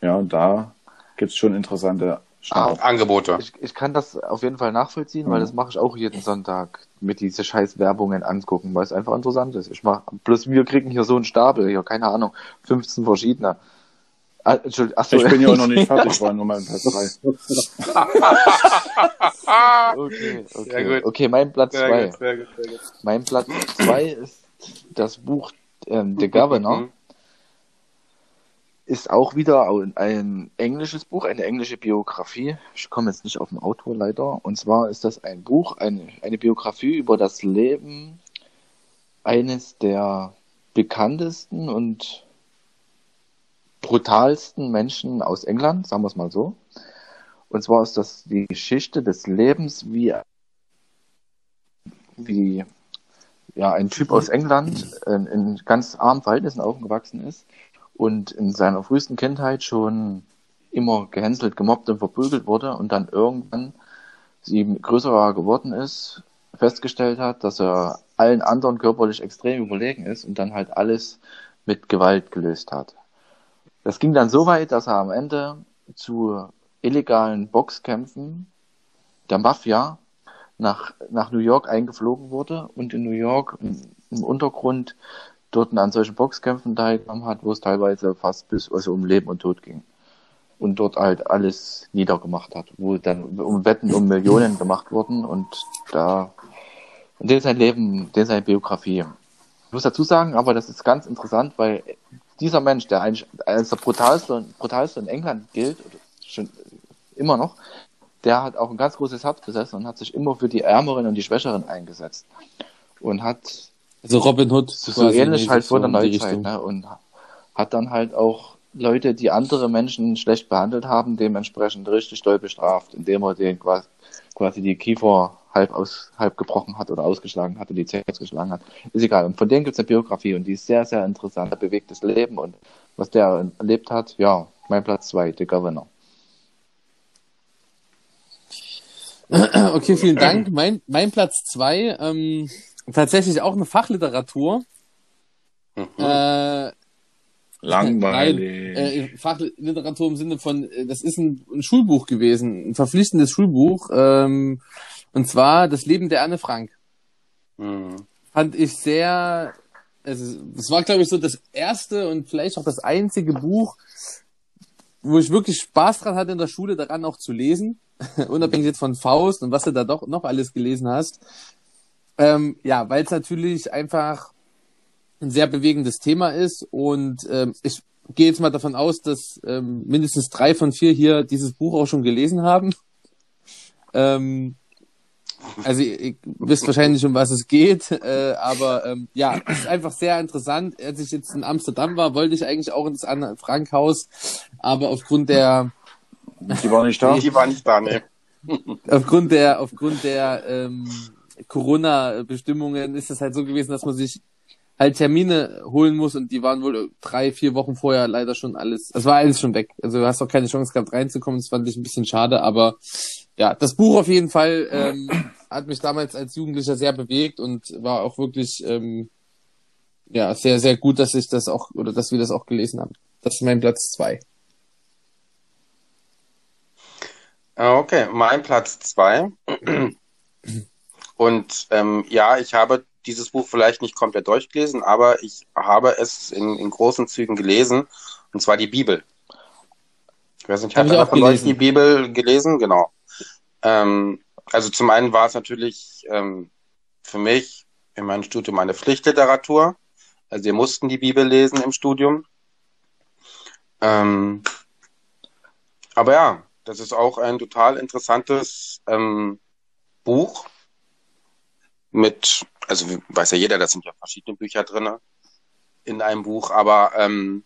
Ja, und da gibt's schon interessante Ah, Angebote. ich, ich kann das auf jeden Fall nachvollziehen, weil Mhm. das mache ich auch jeden Sonntag mit diese scheiß Werbungen angucken, weil es einfach interessant ist. Ich mach, bloß wir kriegen hier so einen Stapel, hier, keine Ahnung, 15 verschiedene. Ah, Entschuldigung, achso, Ich bin ja auch noch nicht fertig, war nur mal ein Platz drei. Okay, Sehr okay. gut. Okay, mein Platz Sehr zwei. gut, sehr gut, sehr gut. Mein Platz zwei ist das Buch ähm, The Governor. Mhm. Ist auch wieder ein, ein englisches Buch, eine englische Biografie. Ich komme jetzt nicht auf den Autor leider. Und zwar ist das ein Buch, eine, eine Biografie über das Leben eines der bekanntesten und brutalsten Menschen aus England, sagen wir es mal so. Und zwar ist das die Geschichte des Lebens, wie, wie ja, ein Typ aus England äh, in ganz armen Verhältnissen aufgewachsen ist und in seiner frühesten Kindheit schon immer gehänselt, gemobbt und verprügelt wurde und dann irgendwann sie größer geworden ist, festgestellt hat, dass er allen anderen körperlich extrem überlegen ist und dann halt alles mit Gewalt gelöst hat. Das ging dann so weit, dass er am Ende zu illegalen Boxkämpfen der Mafia nach, nach New York eingeflogen wurde und in New York im, Untergrund dort an solchen Boxkämpfen teilgenommen hat, wo es teilweise fast bis also um Leben und Tod ging. Und dort halt alles niedergemacht hat, wo dann um Wetten um Millionen gemacht wurden und da und den sein Leben, den seine Biografie. Ich muss dazu sagen, aber das ist ganz interessant, weil dieser Mensch, der eigentlich als der brutalste, brutalste in England gilt, schon immer noch, der hat auch ein ganz großes Herz besessen und hat sich immer für die Ärmeren und die Schwächeren eingesetzt. Und hat Also Robin Hood. so, ähnlich halt vor der Neuzeit, ne? Und hat dann halt auch Leute, die andere Menschen schlecht behandelt haben, dementsprechend richtig doll bestraft, indem er den quasi, quasi die Kiefer halb aus, halb gebrochen hat oder ausgeschlagen hat oder die Zähne ausgeschlagen hat. Ist egal. Und von denen gibt's eine Biografie und die ist sehr, sehr interessant. Er bewegt das Leben und was der erlebt hat, ja, mein Platz zwei, The Governor. Okay, vielen Dank. Mein, mein Platz zwei, ähm, tatsächlich auch eine Fachliteratur. Mhm. Äh, Langweilig. Nein, äh, Fachliteratur im Sinne von, äh, das ist ein, ein Schulbuch gewesen, ein verpflichtendes Schulbuch, ähm, und zwar Das Leben der Anne Frank. Mhm. Fand ich sehr, also, es war, glaube ich, so das erste und vielleicht auch das einzige Buch, wo ich wirklich Spaß dran hatte in der Schule, daran auch zu lesen, unabhängig jetzt von Faust und was du da doch noch alles gelesen hast. Ähm, ja, weil es natürlich einfach ein sehr bewegendes Thema ist und ähm, ich gehe jetzt mal davon aus, dass ähm, mindestens drei von vier hier dieses Buch auch schon gelesen haben. Ähm, also ihr, wisst wahrscheinlich, um was es geht, äh, aber ähm, ja, es ist einfach sehr interessant. Als ich jetzt in Amsterdam war, wollte ich eigentlich auch ins Anne Frank Haus, aber aufgrund der Die war nicht da. Die war nicht da, ne. aufgrund der aufgrund der ähm, Corona-Bestimmungen ist es halt so gewesen, dass man sich halt Termine holen muss und die waren wohl drei, vier Wochen vorher leider schon alles. Es war alles schon weg. Also du hast auch keine Chance gehabt reinzukommen. Das fand ich ein bisschen schade, aber ja, das Buch auf jeden Fall ähm, hat mich damals als Jugendlicher sehr bewegt und war auch wirklich ähm, ja sehr, sehr gut, dass ich das auch oder dass wir das auch gelesen haben. Das ist mein Platz zwei. Ah, Okay, mein Platz zwei. Und ähm, ja, ich habe dieses Buch vielleicht nicht komplett durchgelesen, aber ich habe es in, in großen Zügen gelesen, und zwar die Bibel. Ich weiß nicht, hat einer auch von euch die Bibel gelesen? Genau. Ähm, also zum einen war es natürlich ähm, für mich in meinem Studium eine Pflichtliteratur. Also wir mussten die Bibel lesen im Studium. Ähm, aber ja, das ist auch ein total interessantes ähm, Buch mit, also weiß ja jeder, da sind ja verschiedene Bücher drinne in einem Buch, aber ähm,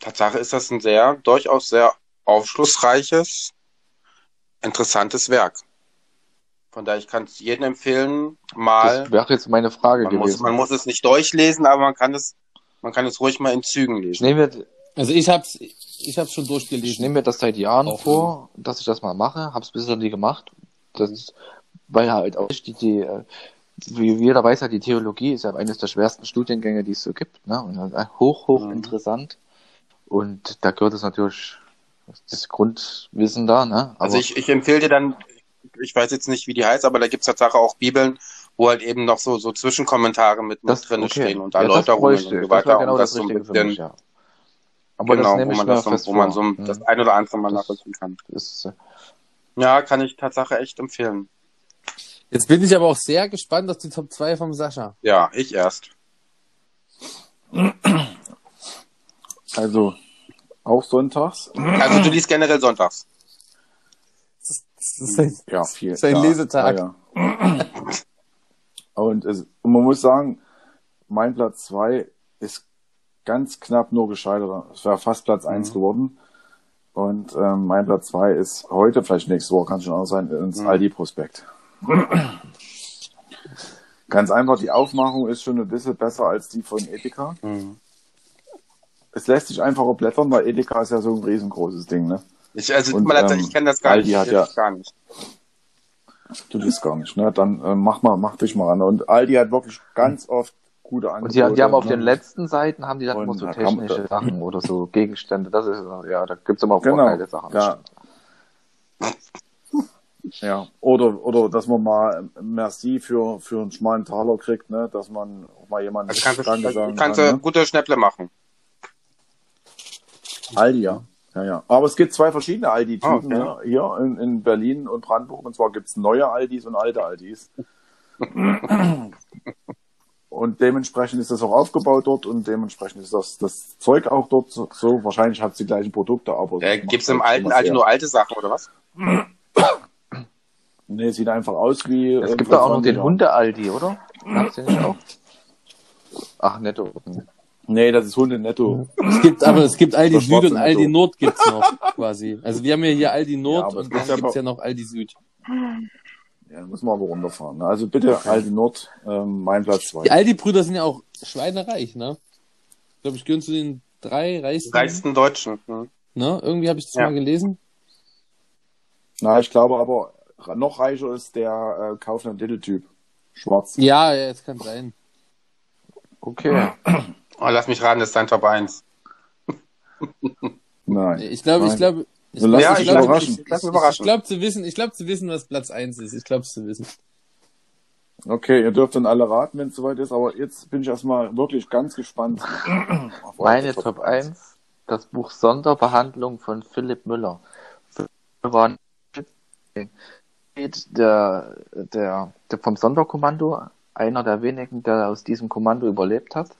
Tatsache ist das ein sehr, durchaus sehr aufschlussreiches, interessantes Werk. Von daher, ich kann es jedem empfehlen, mal. Das wäre jetzt meine Frage Man muss, gewesen. man muss es nicht durchlesen, aber man kann es, man kann es ruhig mal in Zügen lesen. mir, Also ich hab's, ich hab's schon ich durchgelesen. nehme mir das seit Jahren Auch vor, dass ich das mal mache. Hab's bisher nie gemacht. Das ist, weil halt auch die, die, äh, wie jeder weiß, ja, die Theologie ist ja eines der schwersten Studiengänge, die es so gibt. Ne? Und äh, hoch, hoch Mhm. interessant. Und da gehört es natürlich das Grundwissen da, ne? Aber Also ich, ich empfehle dir dann, ich weiß jetzt nicht, wie die heißt, aber da gibt's Tatsache auch Bibeln, wo halt eben noch so, so Zwischenkommentare mit, mit das drin okay. stehen und Ja, Erläuterungen bräuchte und so ich. weiter. Das genau um das, das so ein bisschen, mich, ja. Aber genau, das nehme wo ich das, so, fest wo man so Hm. das ein oder andere mal Das- nachvollziehen kann. ist, äh, Ja, kann ich Tatsache echt empfehlen. Jetzt bin ich aber auch sehr gespannt auf die Top 2 vom Sascha. Ja, ich erst. Also, auch sonntags. Also du liest generell sonntags. Das ist sein, Ja, viel. Sein ja, Lesetag. Ja, ja. Und, es, und man muss sagen, mein Platz zwei ist ganz knapp nur gescheitert. Es wäre fast Platz eins geworden. Und ähm, mein Platz zwei ist heute, vielleicht nächste Woche, kann schon auch sein, ins Aldi-Prospekt. Ganz einfach, die Aufmachung ist schon ein bisschen besser als die von Edeka. Es lässt sich einfacher blättern, weil Edeka ist ja so ein riesengroßes Ding, ne? Ich, also Und, leid, ähm, ich kenne das gar Aldi nicht. hat ja- gar nicht. Du liest gar nicht, ne? Dann äh, mach mal, mach dich mal ran. Und Aldi hat wirklich ganz oft gute Angebote. Und die, die haben auf ne? den letzten Seiten haben die dann Und immer so technische Sachen oder so Gegenstände. Das ist, ja, da gibt's immer Genau. vorgeile Sachen. Ja. Ja, oder, oder dass man mal Merci für, für einen schmalen Taler kriegt, ne? dass man auch mal jemanden Also kannst Danke du, sagen kannst kann. du Ne? gute Schnäpple machen. Aldi, ja. ja, ja. Aber es gibt zwei verschiedene Aldi-Typen Ah, okay. ne? hier in, in Berlin und Brandenburg. Und zwar gibt's neue Aldis und alte Aldis. und dementsprechend ist das auch aufgebaut dort und dementsprechend ist das, das Zeug auch dort so. so. Wahrscheinlich hat es die gleichen Produkte, aber. Äh, das macht gibt's im halt alten Aldi nur alte Sachen oder was? Nee, sieht einfach aus wie. Es gibt da auch noch 20 den. Hunde-Aldi, oder? Habt ihr nicht auch? Ach, netto. Nee, das ist Hunde netto. Es gibt, aber es gibt Aldi Süd und schwarze Aldi Netto. Nord gibt's noch, quasi. Also wir haben ja hier Aldi Nord es und gibt dann ja gibt's ja noch Aldi Süd. Ja, muss man aber runterfahren. Ne? Also bitte Aldi Nord, ähm, mein Platz zwei. Die Aldi-Brüder sind ja auch schweinereich, ne? Ich glaube, ich gehöre zu den drei reichsten. Reichsten Deutschen. Hm. Ne? Irgendwie habe ich das Ja. mal gelesen. Na, ich glaube aber, noch reicher ist der äh, Kaufland-Little-Typ. Schwarz. Ja, ja, es kann sein. Okay. Oh, lass mich raten, das ist dein Top 1. Nein. Ich glaube, ich glaube, ich So, lass glaub- dich ich glaub- überraschen. Ich, Lass ich, mich überraschen. ich glaube zu wissen, ich glaube zu wissen, was Platz 1 ist. Ich glaube zu wissen. Okay, ihr dürft dann alle raten, wenn es soweit ist, aber jetzt bin ich erstmal wirklich ganz gespannt. Meine Top 1, das Buch Sonderbehandlung von Philipp Müller. Philipp Müller war ein der, der, der vom Sonderkommando, einer der wenigen, der aus diesem Kommando überlebt hat.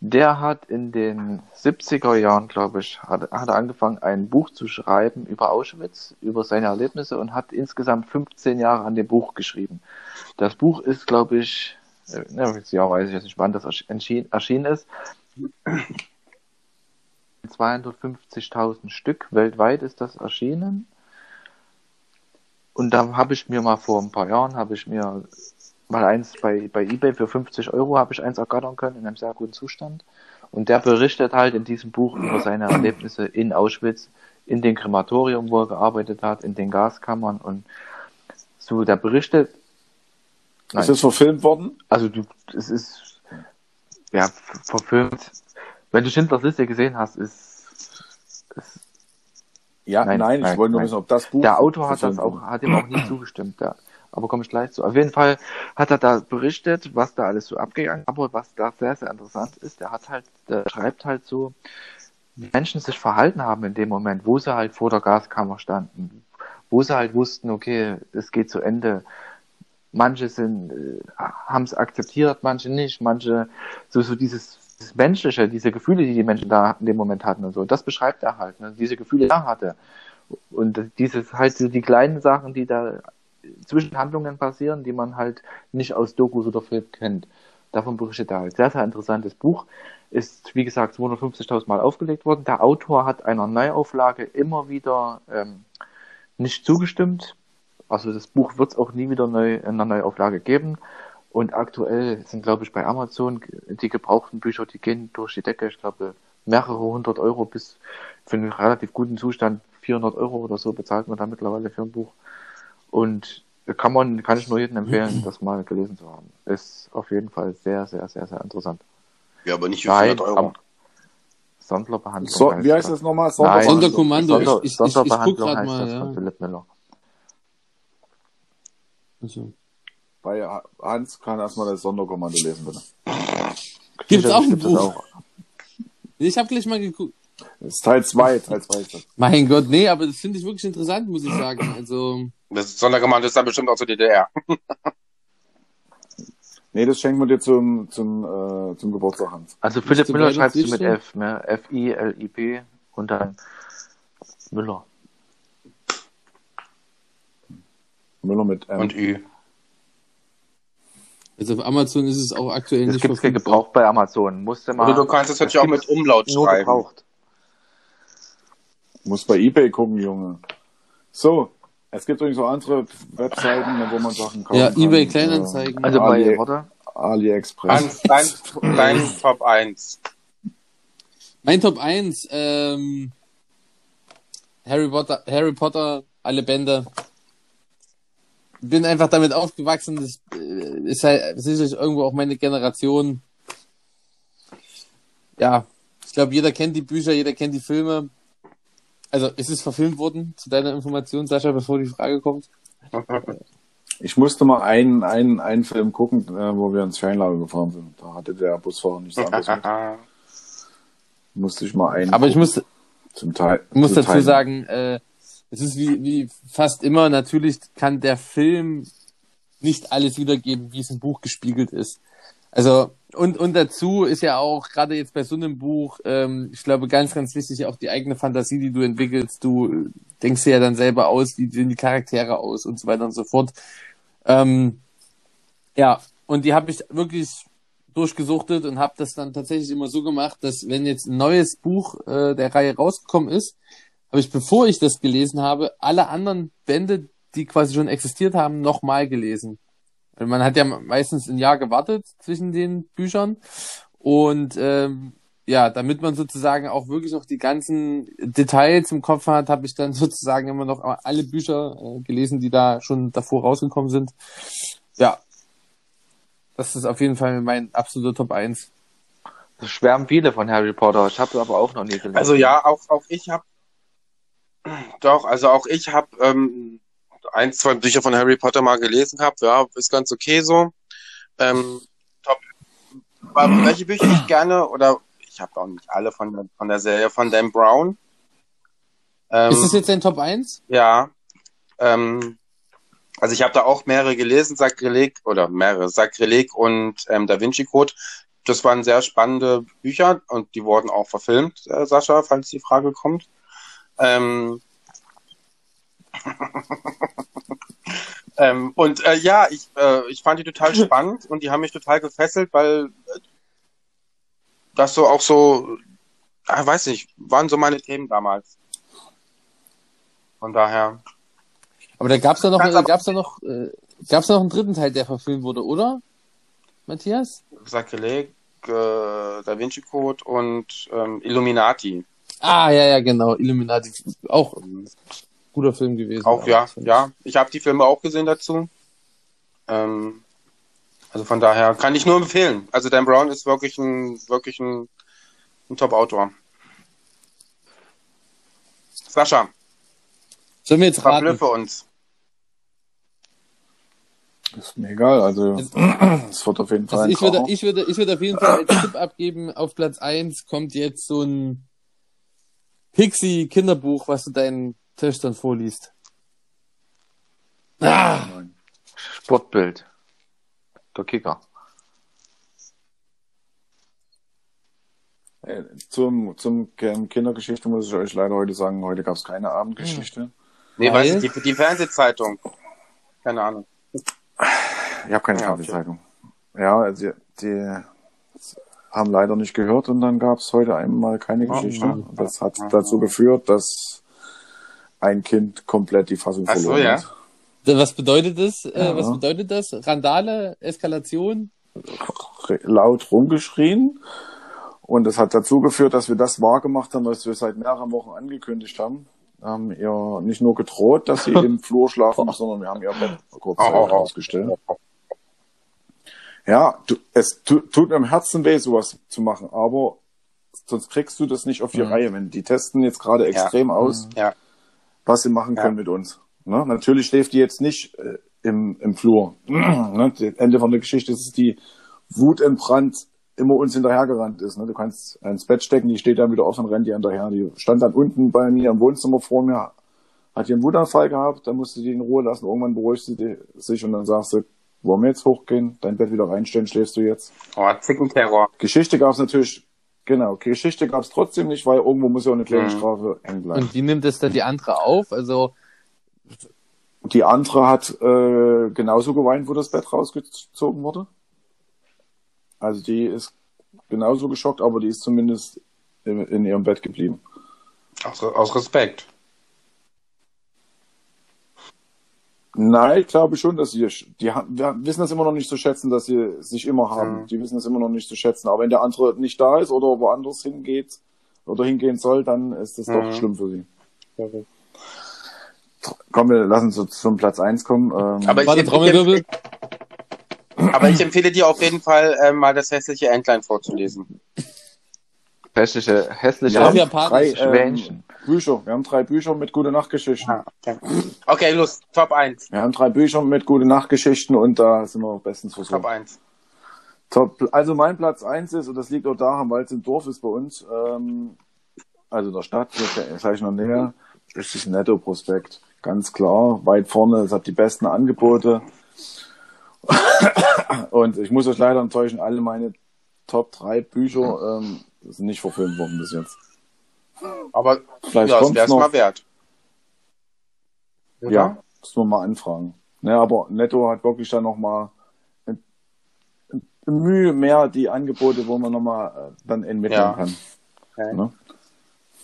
Der hat in den 70er Jahren, glaube ich, hat, hat er angefangen, ein Buch zu schreiben über Auschwitz, über seine Erlebnisse und hat insgesamt 15 Jahre an dem Buch geschrieben. Das Buch ist, glaube ich, äh, ne, Jahr weiß ich jetzt nicht, wann das erschien, erschienen ist. 250.000 Stück weltweit ist das erschienen. Und da habe ich mir mal vor ein paar Jahren, habe ich mir mal eins bei, bei eBay für 50 Euro habe ich eins ergattern können in einem sehr guten Zustand. Und der berichtet halt in diesem Buch über seine Erlebnisse in Auschwitz, in dem Krematorium, wo er gearbeitet hat, in den Gaskammern und so, der berichtet. Nein, Ist das verfilmt worden? also du, es ist ja verfilmt. Wenn du Schindlers Liste gesehen hast, ist, ist Ja, nein, Nein, ich nein, wollte nur wissen, ob das Buch. der Autor hat das auch, hat ihm auch nicht zugestimmt, ja. Aber komme ich gleich zu. Auf jeden Fall hat er da berichtet, was da alles so abgegangen ist. Aber was da sehr, sehr interessant ist, der hat halt, der schreibt halt so, wie Menschen sich verhalten haben in dem Moment, wo sie halt vor der Gaskammer standen, wo sie halt wussten, okay, es geht zu Ende. Manche sind, äh, haben es akzeptiert, manche nicht, manche, so, so dieses, dieses Menschliche, diese Gefühle, die die Menschen da in dem Moment hatten und so. Das beschreibt er halt, ne? diese Gefühle, die er hatte. Und dieses halt so die kleinen Sachen, die da zwischen Handlungen passieren, die man halt nicht aus Dokus oder Film kennt. Davon berichtet er halt. Sehr, sehr interessantes Buch. Ist, wie gesagt, 250.000 Mal aufgelegt worden. Der Autor hat einer Neuauflage immer wieder ähm, nicht zugestimmt. Also das Buch wird es auch nie wieder neu in einer Neuauflage geben. Und aktuell sind, glaube ich, bei Amazon die gebrauchten Bücher, die gehen durch die Decke. Ich glaube, mehrere hundert Euro bis für einen relativ guten Zustand 400 Euro oder so bezahlt man da mittlerweile für ein Buch. Und kann man, kann ich nur jedem empfehlen, das mal gelesen zu haben. Ist auf jeden Fall sehr, sehr, sehr, sehr interessant. Ja, aber nicht für Nein, 400 Euro. Sonderbehandlung. So, wie heißt das nochmal? Sonderbehandlung. Sonderkommando. Sonder, Ich- ich- ich- ich Sonderbehandlung guck grad heißt mal, das ja. von Philipp Miller. Also. Bei Hans kann erstmal das Sonderkommando lesen, bitte. Gibt's auch ein Gibt es Buch? auch. Ich habe gleich mal geguckt. Das ist Teil 2, Teil 2 ist das. Mein Gott, nee, aber das finde ich wirklich interessant, muss ich sagen. Also, Das Sonderkommando ist dann bestimmt auch zur DDR. Nee, das schenken wir dir zum, zum, äh, zum Geburtstag, Hans. Also Philipp Müller schreibst du mit? F, ne? F-I-L-I-P und dann Müller. Müller mit M. Und Ü. also auf Amazon ist es auch aktuell Das nicht gibt's verfügbar. gebraucht bei Amazon. Musste mal. Oder du kannst es natürlich auch mit Umlaut nur schreiben. gebraucht. Muss bei Ebay gucken, Junge. So, es gibt übrigens auch andere Webseiten, wo man Sachen kaufen Ja, kann. eBay Kleinanzeigen. Also bei, Ali- warte, AliExpress. Hans, dein, dein Top 1. Mein Top 1, ähm, Harry Potter, Harry Potter, alle Bände. Bin einfach damit aufgewachsen, das äh, ist halt sicherlich irgendwo auch meine Generation. Ja, ich glaube, jeder kennt die Bücher, jeder kennt die Filme. Also, es ist verfilmt worden, zu deiner Information, Sascha, bevor die Frage kommt. Ich musste mal einen, einen, einen Film gucken, äh, wo wir ins Ferienlager gefahren sind. Da hatte der Busfahrer nichts anderes mit. Musste ich mal einen Aber ich muss, zum Teil. Ich muss zum dazu Teil. sagen, äh, es ist wie, wie fast immer, natürlich kann der Film nicht alles wiedergeben, wie es im Buch gespiegelt ist. Also, und, und dazu ist ja auch, gerade jetzt bei so einem Buch, ähm, ich glaube, ganz, ganz wichtig, auch die eigene Fantasie, die du entwickelst. Du denkst dir ja dann selber aus, wie sehen die Charaktere aus und so weiter und so fort. Ähm, ja, und die habe ich wirklich durchgesuchtet und habe das dann tatsächlich immer so gemacht, dass wenn jetzt ein neues Buch äh, der Reihe rausgekommen ist, habe ich, bevor ich das gelesen habe, alle anderen Bände, die quasi schon existiert haben, nochmal gelesen. Weil Man hat ja meistens ein Jahr gewartet zwischen den Büchern und ähm, ja, damit man sozusagen auch wirklich noch die ganzen Details im Kopf hat, habe ich dann sozusagen immer noch alle Bücher äh, gelesen, die da schon davor rausgekommen sind. Ja, das ist auf jeden Fall mein absoluter Top 1. das schwärmen viele von Harry Potter. Ich habe aber auch noch nie gelesen. Also ja, auch, auch ich habe doch, also auch ich habe ähm, ein, zwei Bücher von Harry Potter mal gelesen gehabt. Ja, ist ganz okay so. Ähm, top. Aber welche Bücher ich gerne oder ich habe auch nicht alle von von der Serie von Dan Brown. Ähm, ist das jetzt dein Top 1? Ja. Ähm, also ich habe da auch mehrere gelesen, Sakrileg oder mehrere, Sakrileg und ähm, Da Vinci Code. Das waren sehr spannende Bücher und die wurden auch verfilmt, äh, Sascha, falls die Frage kommt. Ähm, ähm, und äh, ja, ich, äh, ich fand die total spannend und die haben mich total gefesselt, weil äh, das so auch so, äh, weiß nicht, waren so meine Themen damals. Von daher. Aber da gab's da noch, äh, gab's da noch, äh, gab's da noch einen dritten Teil, der verfilmt wurde, oder? Matthias? Sakrileg, äh, Da Vinci Code und ähm, Illuminati. Ah, ja, ja, genau. Illuminati. Auch ein guter Film gewesen. Auch ja, ja. Ich habe die Filme auch gesehen dazu. Ähm, also von daher kann ich nur empfehlen. Also Dan Brown ist wirklich ein wirklich ein, ein Top-Autor. Sascha, Sollen wir jetzt raten? verblüffe uns. Ist mir egal, also es wird auf jeden Fall Also ein ich würde, ich würde, ich würde auf jeden Fall als Tipp abgeben, auf Platz 1 kommt jetzt so ein Pixie-Kinderbuch, was du deinen Töchtern vorliest. Ah, Sportbild. Der Kicker. Äh, Zum, zum Kindergeschichte muss ich euch leider heute sagen, heute gab es keine Abendgeschichte. Nee, Weil? die, die Fernsehzeitung. Keine Ahnung. Ich habe keine Ja, okay. Fernsehzeitung. Ja, also die, die haben leider nicht gehört und dann gab es heute einmal keine Geschichte. Das hat dazu geführt, dass ein Kind komplett die Fassung Ach so, verloren ja. hat. was bedeutet das? Äh, Ja. was bedeutet das? Randale, Eskalation? Laut rumgeschrien. Und das hat dazu geführt, dass wir das wahrgemacht haben, was wir seit mehreren Wochen angekündigt haben. Wir haben ihr nicht nur gedroht, dass sie im Flur schlafen muss, sondern wir haben ihr Bett kurz Au, au, au. rausgestellt. Ja, tu, es tu, tut mir im Herzen weh, sowas zu machen, aber sonst kriegst du das nicht auf die Mhm. Reihe. Wenn die testen jetzt gerade extrem aus, Ja. Was sie machen Ja. können mit uns. Ne? Natürlich schläft die jetzt nicht äh, im, im Flur. ne? Das Ende von der Geschichte ist, dass die Wut entbrannt immer uns hinterhergerannt ist. Ne? Du kannst ins Bett stecken, die steht dann wieder offen, rennt die hinterher. Die stand dann unten bei mir im Wohnzimmer vor mir, hat ihren Wutanfall gehabt, dann musste die in Ruhe lassen. Irgendwann beruhigt sie sich und dann sagst du, wollen wir jetzt hochgehen, dein Bett wieder reinstellen, schläfst du jetzt. Oh, Zickenterror. Geschichte gab es natürlich, genau, Geschichte gab es trotzdem nicht, weil irgendwo muss ja auch eine kleine Mhm. Strafe hängen bleiben. Und wie nimmt es dann die andere auf? Also, Die andere hat äh, genauso geweint, wo das Bett rausgezogen wurde. Also die ist genauso geschockt, aber die ist zumindest in, in ihrem Bett geblieben. Aus, aus Respekt. Nein, ich glaube schon, dass sie, die wir wissen das immer noch nicht zu schätzen, dass sie sich immer haben. Mhm. Die wissen das immer noch nicht zu schätzen. Aber wenn der andere nicht da ist oder woanders hingeht oder hingehen soll, dann ist das doch Mhm. schlimm für sie. Komm, wir lassen uns zum Platz eins kommen. Ähm, Aber ich, warte, ich, Trommelwirbel. aber ich empfehle dir auf jeden Fall, äh, mal das hässliche Entlein vorzulesen. Hässliche, hässliche Ja, wir haben drei ähm. Bücher. Wir haben drei Bücher mit gute Nachtgeschichten. Ah, okay. okay, los, Top 1. Wir haben drei Bücher mit gute Nachtgeschichten und da sind wir bestens Top versorgt. 1. Top, also mein Platz eins ist, und das liegt auch daran, weil es ein Dorf ist bei uns, ähm, also in der Stadt, hier gleich noch näher, ist das Netto-Prospekt. Ganz klar, weit vorne, es hat die besten Angebote. und ich muss euch leider enttäuschen, alle meine Top 3 Bücher ähm, sind nicht verfilmt worden bis jetzt. Aber Vielleicht ja, das wäre es mal wert. Ja, müssen wir mal anfragen. Ne, aber Netto hat wirklich dann nochmal Mühe mehr die Angebote, wo man nochmal äh, dann mitnehmen Ja. kann. Okay. Ne?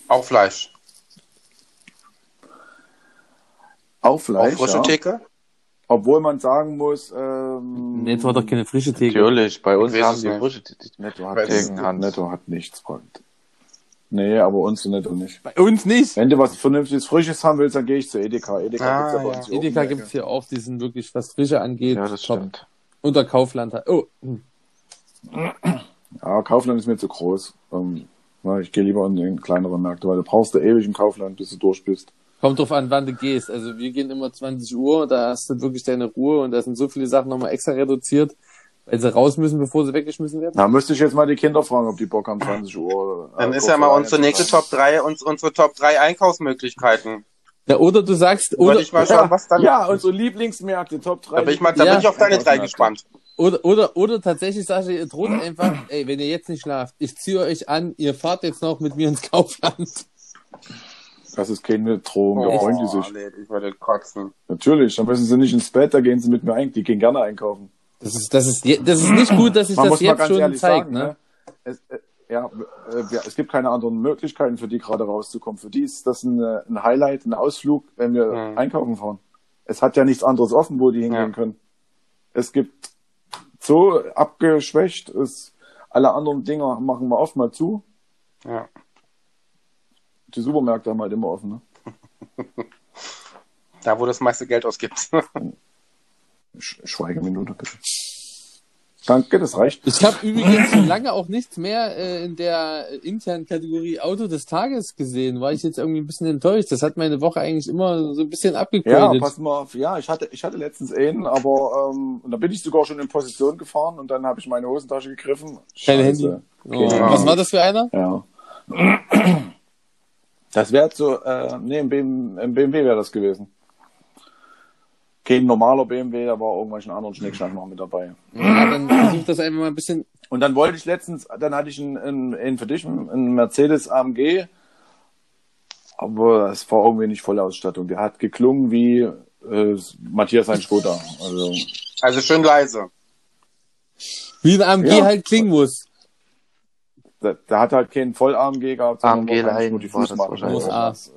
Auch Fleisch. Auch Auch Fleisch, frische ja. Theke. Obwohl man sagen muss, ähm, Netto hat doch keine frische Theke. Natürlich, bei uns haben es die nicht. frische Netto hat, es Netto, hat nichts. Freund. Nee, aber uns Netto nicht. Bei uns nicht. Wenn du was vernünftiges Frisches haben willst, dann gehe ich zu Edeka. Edeka Ah, gibt's ja bei uns hier Edeka gibt's hier auch, die sind wirklich, was Frische angeht, Ja, das top. stimmt. Unter Kaufland. halt. Oh. Ja, Kaufland ist mir zu groß. Ähm, na, ich gehe lieber in den kleineren Märkte, weil du brauchst du ewig im Kaufland, bis du durch bist. Kommt drauf an, wann du gehst. Also wir gehen immer 20 Uhr, da hast du wirklich deine Ruhe und da sind so viele Sachen nochmal extra reduziert, weil sie raus müssen, bevor sie weggeschmissen werden. Da müsste ich jetzt mal die Kinder fragen, ob die Bock haben, 20 Uhr. äh, Dann ist ja mal unsere nächste. Top 3, uns, unsere Top 3 Einkaufsmöglichkeiten. Ja, oder du sagst, oder, ich mal schauen, was dann. Ja, unsere Lieblingsmärkte, Top 3. da bin ich, mal, da Ja. bin ich auf deine 3 gespannt. oder, oder, oder tatsächlich sagst du, ihr droht einfach, ey, wenn ihr jetzt nicht schlaft, ich ziehe euch an, ihr fahrt jetzt noch mit mir ins Kaufland. Das ist keine Drohung, da freuen die sich. Oh, nee, ich würde kotzen. Natürlich, dann müssen sie nicht ins Bett, da gehen sie mit mir ein. Die gehen gerne einkaufen. Das ist, das ist, das ist nicht gut, dass sich Man das muss mal jetzt ganz schon sagen, ne? ne? Es, äh, ja, äh, es gibt keine anderen Möglichkeiten für die gerade rauszukommen. Für die ist das ein, äh, ein Highlight, ein Ausflug, wenn wir Mhm. einkaufen fahren. Es hat ja nichts anderes offen, wo die hingehen Ja. können. Es gibt so abgeschwächt, ist, alle anderen Dinger machen wir oft mal zu. Ja. Die Supermärkte haben halt immer offen. Ne? Da, wo das meiste Geld ausgibt. Sch Schweigeminute bitte. Danke, das reicht. Ich habe übrigens schon lange auch nichts mehr äh, in der internen Kategorie Auto des Tages gesehen. War ich jetzt irgendwie ein bisschen enttäuscht. Das hat meine Woche eigentlich immer so ein bisschen Ja, abgegradet. pass mal auf. Ja, ich hatte, ich hatte letztens einen, aber ähm, und da bin ich sogar schon in Position gefahren und dann habe ich meine Hosentasche gegriffen. Kein Scheiße. Handy. Oh, was war das für einer? Ja. Das wäre so, äh, nee, im, BM, im BMW wäre das gewesen. Kein normaler BMW, da war irgendwelchen anderen Schnickschnack noch mit dabei. Ja, dann versuch das einfach mal ein bisschen. Und dann wollte ich letztens, dann hatte ich einen, einen, einen für dich, einen Mercedes AMG, aber es war irgendwie nicht volle Ausstattung. Der hat geklungen wie äh, Matthias ein Skoda. Also, Also schön leise. Wie ein AMG Ja. halt klingen muss. Der, der hat halt keinen Voll-AMG gehabt, sondern AMG nur die was.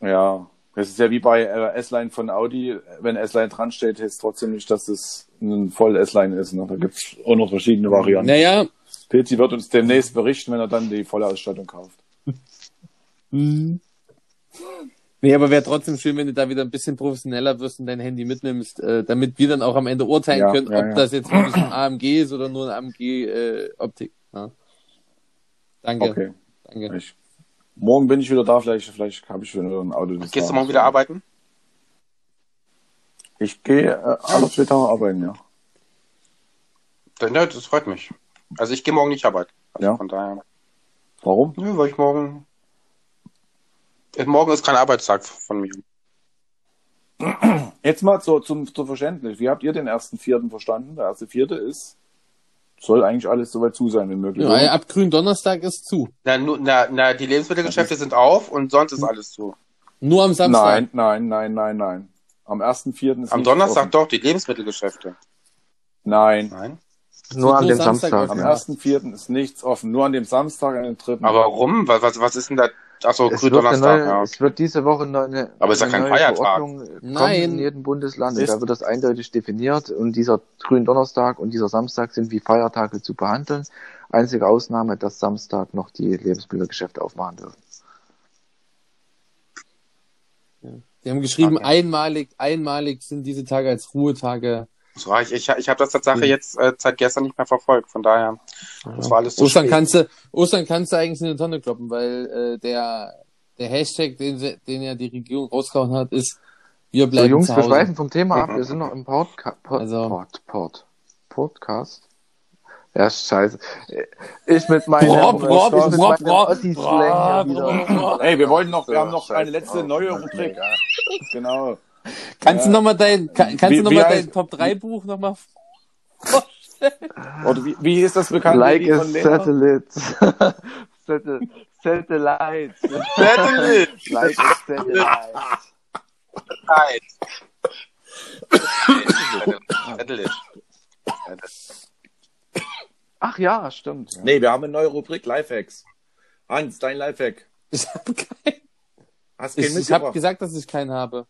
Äh, Ja, das ist ja wie bei äh, S-Line von Audi. Wenn S-Line dran steht, heißt es trotzdem nicht, dass es ein voll S-Line ist. Ne? Da gibt's auch noch verschiedene Varianten. Naja, Pilzi wird uns demnächst berichten, wenn er dann die volle Ausstattung kauft. Nee, aber wäre trotzdem schön, wenn du da wieder ein bisschen professioneller wirst und dein Handy mitnimmst, äh, damit wir dann auch am Ende urteilen Ja, können, ja, ob ja. das jetzt wirklich ein AMG ist oder nur ein AMG-Optik. ja. Danke, Okay. danke. Ich, morgen bin ich wieder da, vielleicht, vielleicht habe ich wieder ein Auto. Gehst du morgen wieder arbeiten? Ich gehe äh, alle zwei Tage arbeiten, ja. Ja, das freut mich. Also ich gehe morgen nicht arbeiten. Also Ja. Von daher. Warum? Nö, weil ich morgen. Äh, Morgen ist kein Arbeitstag von mir. Jetzt mal zur, zum, zum Verständnis. Wie habt ihr den ersten Vierten verstanden? Der erste Vierte ist, soll eigentlich alles so weit zu sein wie möglich. Ja, oder? ab Gründonnerstag ist zu. Na, nu, na, na, die Lebensmittelgeschäfte sind auf und sonst ist alles zu. Nur am Samstag. Nein, nein, nein, nein, nein. Am ersten Vierten ist Am Donnerstag offen. doch, die Lebensmittelgeschäfte. Nein. Nein. Nur an nur dem Samstag Samstag. Am ersten Vierten ist nichts offen. Nur an dem Samstag, an dem dritten. Aber warum? Was, was, was ist denn da? Achso, Es wird, eine neue, ja. es wird diese Woche noch eine, Aber ist ja eine kein neue Feiertag. Verordnung kommen Nein. in jedem Bundesland. Und da wird das eindeutig definiert. Und dieser Gründonnerstag und dieser Samstag sind wie Feiertage zu behandeln. Einzige Ausnahme, dass Samstag noch die Lebensmittelgeschäfte aufmachen dürfen. Die haben geschrieben, Okay. einmalig, einmalig sind diese Tage als Ruhetage. So, ich ich, ich habe das Tatsache jetzt äh, seit gestern nicht mehr verfolgt. Von daher, das war alles zu Ostern spät. kannst du, Ostern kannst du eigentlich in eine Tonne kloppen, weil äh, der, der Hashtag, den, den ja die Regierung rausgehauen hat, ist, wir So, bleiben Jungs, zu wir Hause. schweifen vom Thema ab. Wir sind noch im Podca Pod Also- Pod Pod Podcast. Ja, scheiße. Ich mit meinem, Ossi-Slang. Ey, wir wollten noch, wir So, haben noch eine letzte Oh, neue Rubrik. Genau. Kannst du Ja. noch mal dein, kann, kannst Wie- du noch wie mal heißt- dein Top 3 Buch noch mal Oder wie, wie ist das bekannte Like a satellite. Satel- Satellite. Satellite. Like a satellite. Satellite. Ach ja, stimmt. Ja. Nee, wir haben eine neue Rubrik, Lifehacks. Hans, dein Lifehack. Ich habe keinen. Hast keinen Ich, ich habe gesagt, dass ich keinen habe.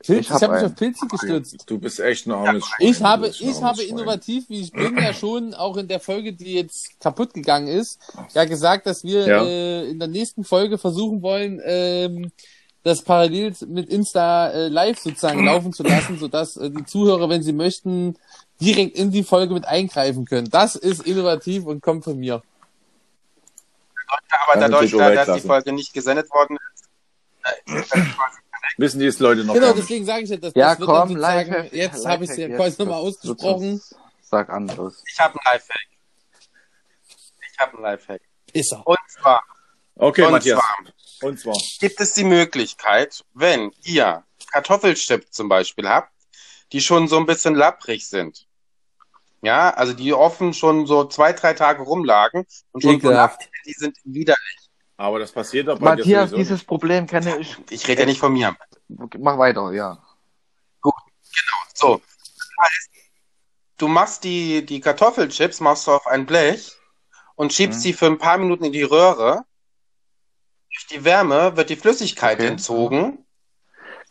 Pilz, ich hab habe mich einen. auf Pilze gestürzt. Du bist echt ein armes Schwein. Ich habe, ich armes habe Schwein. innovativ, wie ich bin, ja schon auch in der Folge, die jetzt kaputt gegangen ist, ja gesagt, dass wir Ja. äh, in der nächsten Folge versuchen wollen, ähm, das parallel mit Insta äh, live sozusagen laufen zu lassen, sodass äh, die Zuhörer, wenn sie möchten, direkt in die Folge mit eingreifen können. Das ist innovativ und kommt von mir. Aber dadurch, da, dass die Folge nicht gesendet worden ist, äh, Wissen die es Leute noch Genau, deswegen sage ich ja, das, Ja, das wird dann komm, sozusagen, jetzt habe ich es ja quasi jetzt. nochmal ausgesprochen. Sag anderes. ich habe einen Lifehack. Ich habe einen Lifehack. Ist er. Und zwar, Okay, und Matthias. zwar Und zwar. gibt es die Möglichkeit, wenn ihr Kartoffelchips zum Beispiel habt, die schon so ein bisschen lapprig sind. Ja, also die offen schon so zwei, drei Tage rumlagen und schon so lapprig, die sind widerlich. Aber das passiert doch bei Matthias, dieses Problem kenne ich. Ich rede ja nicht von mir. Mach weiter, ja. So, das heißt, du machst die, die Kartoffelchips, machst du auf ein Blech und schiebst Mhm. sie für ein paar Minuten in die Röhre. Durch die Wärme wird die Flüssigkeit Okay. entzogen.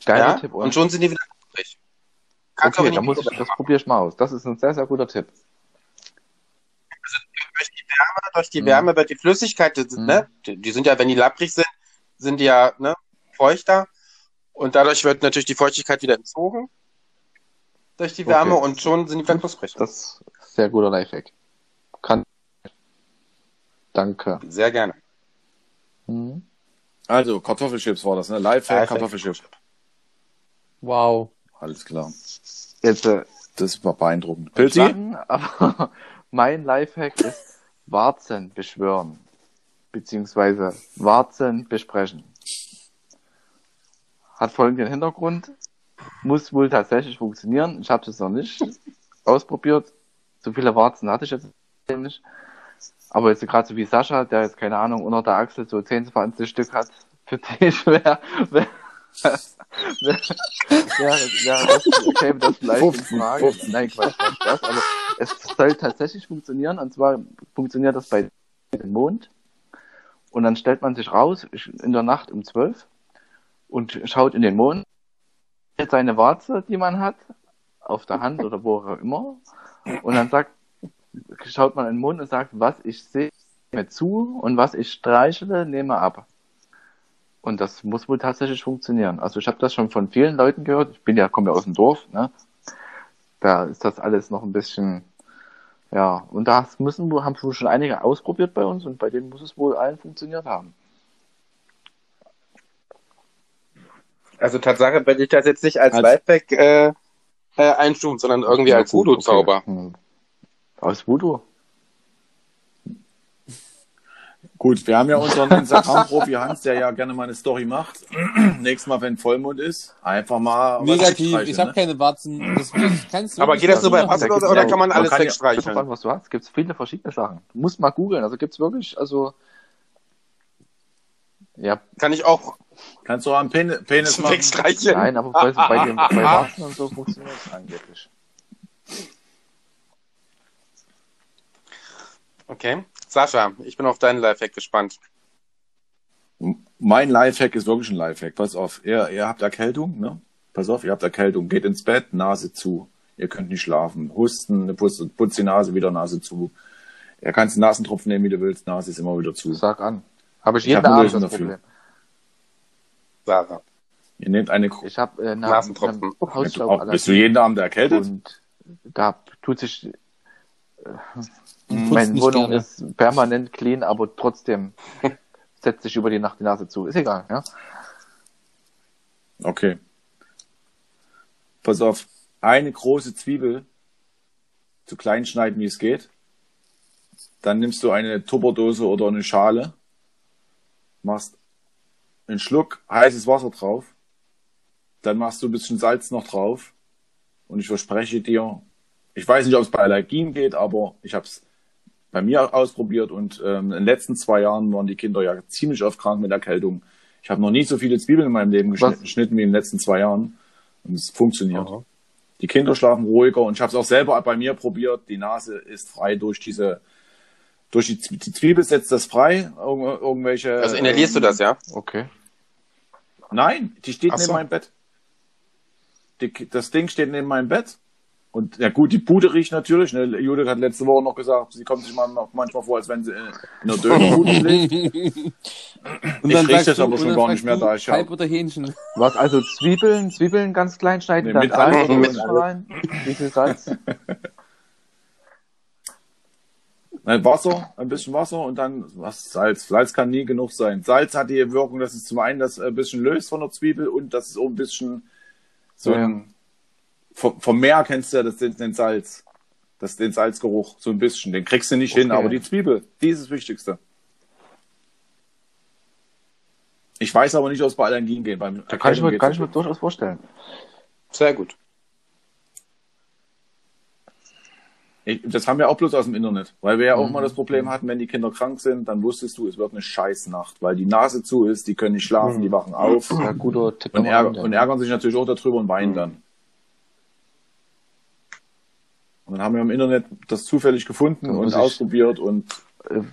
Geiler ja, Tipp. und schon sind die wieder übrig. Kannst okay, aber da nicht muss ich, das probiere ich mal aus. Das ist ein sehr, sehr guter Tipp. Durch die Wärme, durch die Mhm. Wärme wird die Flüssigkeit, die, Mhm. ne, die, sind ja, wenn die lapprig sind, sind die ja ne, feuchter. Und dadurch wird natürlich die Feuchtigkeit wieder entzogen. Durch die Wärme Okay. und schon sind die wieder knusprig. Das ist ein sehr guter Lifehack. Kann. Danke. Sehr gerne. Mhm. Also, Kartoffelchips war das, ne? Lifehack, Lifehack. Kartoffelchips. Wow. Alles klar. Jetzt äh, Das war beeindruckend. Pilzi? Mein Lifehack ist Warzen beschwören. Beziehungsweise Warzen besprechen. Hat folgenden Hintergrund. Muss wohl tatsächlich funktionieren. Ich habe das noch nicht ausprobiert. So viele Warzen hatte ich jetzt nicht. Aber jetzt gerade so wie Sascha, der jetzt keine Ahnung unter der Achsel so 10, 20 Stück hat, für den wäre wär, wäre, wäre das, käme das 15, in Frage. 15. Nein, Quatsch, nicht das, aber es soll tatsächlich funktionieren. Und zwar funktioniert das bei dem Mond. Und dann stellt man sich raus in der Nacht um 12 und schaut in den Mond, jetzt seine Warze, die man hat, auf der Hand oder wo auch immer. Und dann sagt, schaut man in den Mond und sagt, was ich sehe, nehme zu und was ich streichle, nehme ab. Und das muss wohl tatsächlich funktionieren. Also ich habe das schon von vielen Leuten gehört. Ich bin ja, komme ja aus dem Dorf, ne? Da ist das alles noch ein bisschen, ja, und da müssen wir, haben schon einige ausprobiert bei uns und bei denen muss es wohl allen funktioniert haben. Also Tatsache werde ich das jetzt nicht als, Als- Lifehack äh, äh, einstufen, sondern irgendwie als Voodoo-Zauber. Hm. Aus Voodoo. Gut, wir haben ja unseren Instagram-Profi Hans, der ja gerne mal eine Story macht. Nächstes Mal, wenn Vollmond ist, einfach mal Negativ, ich habe ne? keine Warzen. Das kannst du Aber geht das nur bei Da oder, oder ja- kann man alles kann ja- wegstreichen? an, was du hast. Es gibt viele verschiedene Sachen. Du musst mal googeln. Also gibt's wirklich, also, ja, Kann ich auch Kannst du auch einen Pen Penis machen? wegstreichen? nein, aber bei, bei, dem, bei Warzen und so funktioniert es angeblich. Okay. Sascha, ich bin auf deinen Lifehack gespannt. Mein Lifehack ist wirklich ein Lifehack. Pass auf, ihr, ihr habt Erkältung, ne? Pass auf, ihr habt Erkältung. Geht ins Bett, Nase zu. Ihr könnt nicht schlafen. Husten, eine putz, putz die Nase, wieder Nase zu. Ihr kannst einen Nasentropfen nehmen, wie du willst. Nase ist immer wieder zu. Sag an. Habe ich Ich jeden hab Abend das dafür. Problem. Sarah. Ihr nehmt eine, Ich habe äh, nach, Nasentropfen. nach Hausstaub auch, bist du jeden Abend erkältet? und da tut sich äh, putzt meine Wohnung gerne. ist permanent clean, aber trotzdem setzt sich über die Nacht die Nase zu. Ist egal, ja. Okay. Pass auf, eine große Zwiebel zu klein schneiden, wie es geht. Dann nimmst du eine Tupperdose oder eine Schale, machst einen Schluck heißes Wasser drauf, dann machst du ein bisschen Salz noch drauf und ich verspreche dir, ich weiß nicht, ob es bei Allergien geht, aber ich habe es bei mir ausprobiert und ähm, in den letzten zwei Jahren waren die Kinder ja ziemlich oft krank mit Erkältung. Ich habe noch nie so viele Zwiebeln in meinem Leben geschnitten, Was? geschnitten wie in den letzten zwei Jahren und es funktioniert. Die Kinder schlafen ruhiger und ich habe es auch selber bei mir probiert. Die Nase ist frei durch diese, durch die, die Zwiebel setzt das frei. Irg irgendwelche. Also inhalierst du das, ja? Okay. Nein, die steht Ach neben so. meinem Bett. Die, das Ding steht neben meinem Bett. Und ja gut, die Bude riecht natürlich. Ne? Judith hat letzte Woche noch gesagt, sie kommt sich mal, manchmal vor, als wenn sie in einer Dönerbude liegt. Und Ich dann riech sagst das aber schon gar nicht mehr, da ich Kalb oder Hähnchen? Was, also Zwiebeln, Zwiebeln ganz klein schneiden, Nee, dann mit Salz oder mit rein? Wie viel Salz? Ne, Wasser, ein bisschen Wasser und dann was Salz. Salz kann nie genug sein. Salz hat die Wirkung, dass es zum einen das ein bisschen löst von der Zwiebel und dass es auch ein bisschen so Ja. ein vom, vom Meer kennst du ja das, den, den Salz. Das, den Salzgeruch, so ein bisschen. Den kriegst du nicht hin, Okay. aber die Zwiebel, die ist das Wichtigste. Ich weiß aber nicht, ob es bei Allergien geht. Beim Da kann ich mir, kann ich mir durchaus vorstellen. Sehr gut. Ich, das haben wir auch bloß aus dem Internet, weil wir ja auch Mhm. mal das Problem hatten, wenn die Kinder krank sind, dann wusstest du, es wird eine Scheißnacht, weil die Nase zu ist, die können nicht schlafen, die wachen auf Ja, guter Tipp. und, Ende. und ärgern sich natürlich auch darüber und weinen dann. Und dann haben wir im Internet das zufällig gefunden und ausprobiert und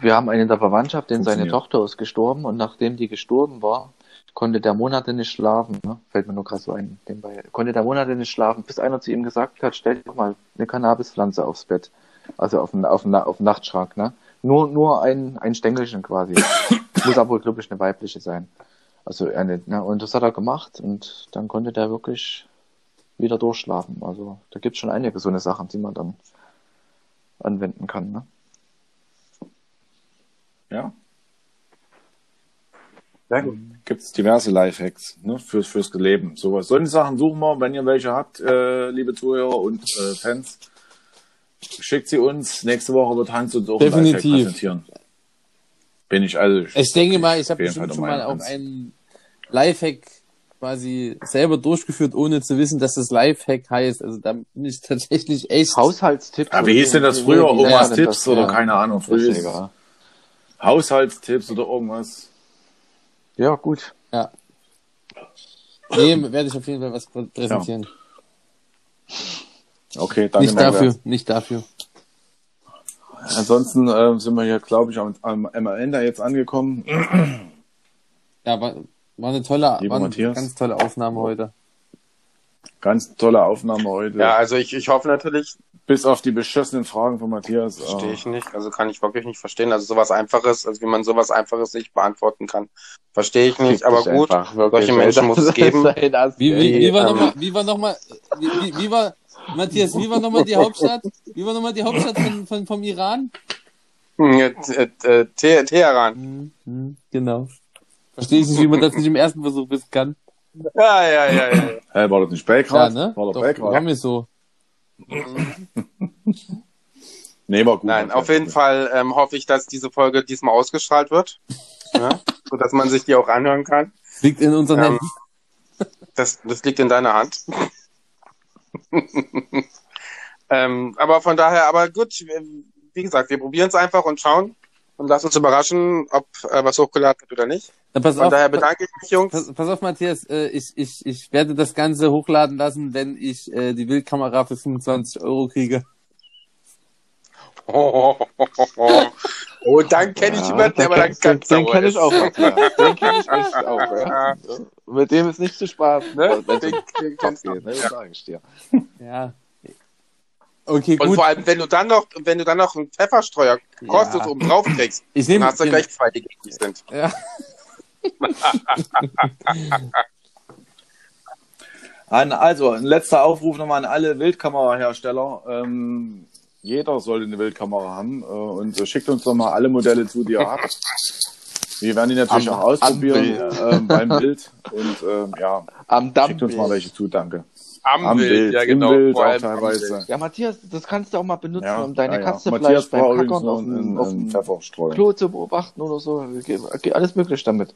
Wir haben einen in der Verwandtschaft, denn seine. Tochter ist gestorben und nachdem die gestorben war, konnte der Monate nicht schlafen. Ne? Fällt mir nur gerade so ein. Nebenbei. Konnte der Monate nicht schlafen, bis einer zu ihm gesagt hat, stell doch mal eine Cannabispflanze aufs Bett. Also auf den, auf den, auf den Nachtschrank. Ne? Nur, nur ein, ein Stängelchen quasi. Muss aber, glaube ich, eine weibliche sein. Also eine, ne? Und das hat er gemacht und dann konnte der wirklich wieder durchschlafen. Also da gibt es schon einige so eine Sachen, die man dann anwenden kann. Ne? ja, Sehr gut. gibt es diverse Lifehacks ne, fürs, fürs Leben. Sowas. Solche Sachen suchen wir, wenn ihr welche habt, äh, liebe Zuhörer und äh, Fans. Schickt sie uns. Nächste Woche wird Hans uns auch ein Lifehack Definitiv. präsentieren. Bin ich also. Ich denke mal, ich habe bestimmt schon mal auch einen Lifehack quasi selber durchgeführt, ohne zu wissen, dass das Lifehack heißt. Also da bin ich tatsächlich echt. Haushaltstipps. Ah, wie hieß denn das früher? Omas Tipps das? oder Ja. keine Ahnung. Früher. Haushaltstipps oder irgendwas. Ja, gut. Ja. Nee, werde ich auf jeden Fall was prä- präsentieren. Okay, danke. nicht dafür, nicht dafür. Ansonsten äh, sind wir hier, glaube ich, am, am, am Ende jetzt angekommen. Ja, war, war eine tolle, Lieber war eine Matthias. ganz tolle Aufnahme heute. Ganz tolle Aufnahme heute. Ja, also ich, ich hoffe natürlich, Bis auf die beschissenen Fragen von Matthias. verstehe äh, ich nicht, also kann ich wirklich nicht verstehen. Also sowas Einfaches, also wie man sowas Einfaches nicht beantworten kann, verstehe ich nicht. Aber gut, solche Menschen muss es geben. Wie, wie, wie war ähm, nochmal, wie war nochmal, wie, wie, wie war, Matthias, wie war nochmal die Hauptstadt? Wie war nochmal die Hauptstadt von, von, vom Iran? Hm, äh, äh, Te- Teheran. Hm, hm, genau. Verstehe ich nicht, wie man das nicht im ersten Versuch wissen kann. Ja, ja, ja, ja. Hä, war das nicht Ja, Belgrad? ne? War Doch, doch Belgrad? war mir so. Nee, war gut. Nein, auf jeden Fall ähm, hoffe ich, dass diese Folge diesmal ausgestrahlt wird. Ja? So dass man sich die auch anhören kann. Liegt in unseren Ähm, Händen. Das, das liegt in deiner Hand. ähm, aber von daher, aber gut, wie gesagt, wir probieren es einfach und schauen und lassen uns überraschen, ob äh, was hochgeladen wird oder nicht. Dann pass Von auf, daher bedanke ich mich, Jungs. pass, pass auf, Matthias, äh, ich, ich, ich werde das Ganze hochladen lassen, wenn ich äh, die Wildkamera für 25 Euro kriege. Oh, oh, oh, oh. oh dann kenne ich jemanden, der aber dann den, ganz den sauer kenne ich auch, Matthias. Den kenne ich echt auch, ja. Mit dem ist nicht zu Spaß, Ne? Den- den kennst du. ne? Das sage ich dir. Ja. Okay, Und gut. vor allem, wenn du dann noch, wenn du dann noch einen Pfefferstreuer kostenlos Ja. oben drauf kriegst, Ich dann nehme hast du gleich zwei, die gegen sind. Ja. An, also, ein letzter Aufruf nochmal an alle Wildkamerahersteller. Ähm, jeder sollte eine Wildkamera haben äh, und äh, schickt uns doch mal alle Modelle zu, die ihr habt. Wir werden die natürlich Am- auch ausprobieren am ähm, beim Bild und ähm, ja, Am schickt uns mal welche zu, danke. Am, Am Bild, Bild, ja im genau. Bild vor auch teilweise. Bild. Ja, Matthias, das kannst du auch mal benutzen, Ja, um deine ja, ja. Katze Matthias vielleicht beim Kackern auf einen, dem, auf dem. Klo zu beobachten oder so. Geht, alles möglich damit.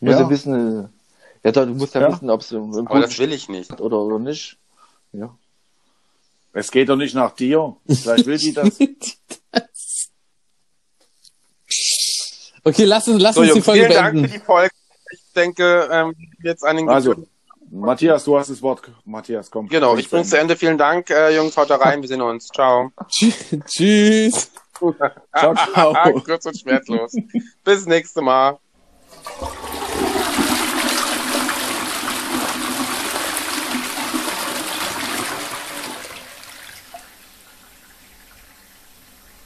Du musst Ja. ja wissen, äh, ja, du musst ja, Ja. wissen, ob es im im Aber das will ich nicht. oder, oder nicht. Ja. Es geht doch nicht nach dir. Vielleicht will die das. Okay, lass uns, lass So, uns die Folge vielen Dank für beenden. die Folge. Ich denke, ähm, jetzt an den Also, Matthias, du hast das Wort. Matthias, komm. Genau, ich bring's zu Ende. Vielen Dank, äh, Jungs, haut da rein. Wir sehen uns. Ciao. Tschüss. Ciao, ciao. Kurz und schmerzlos. Bis nächste Mal.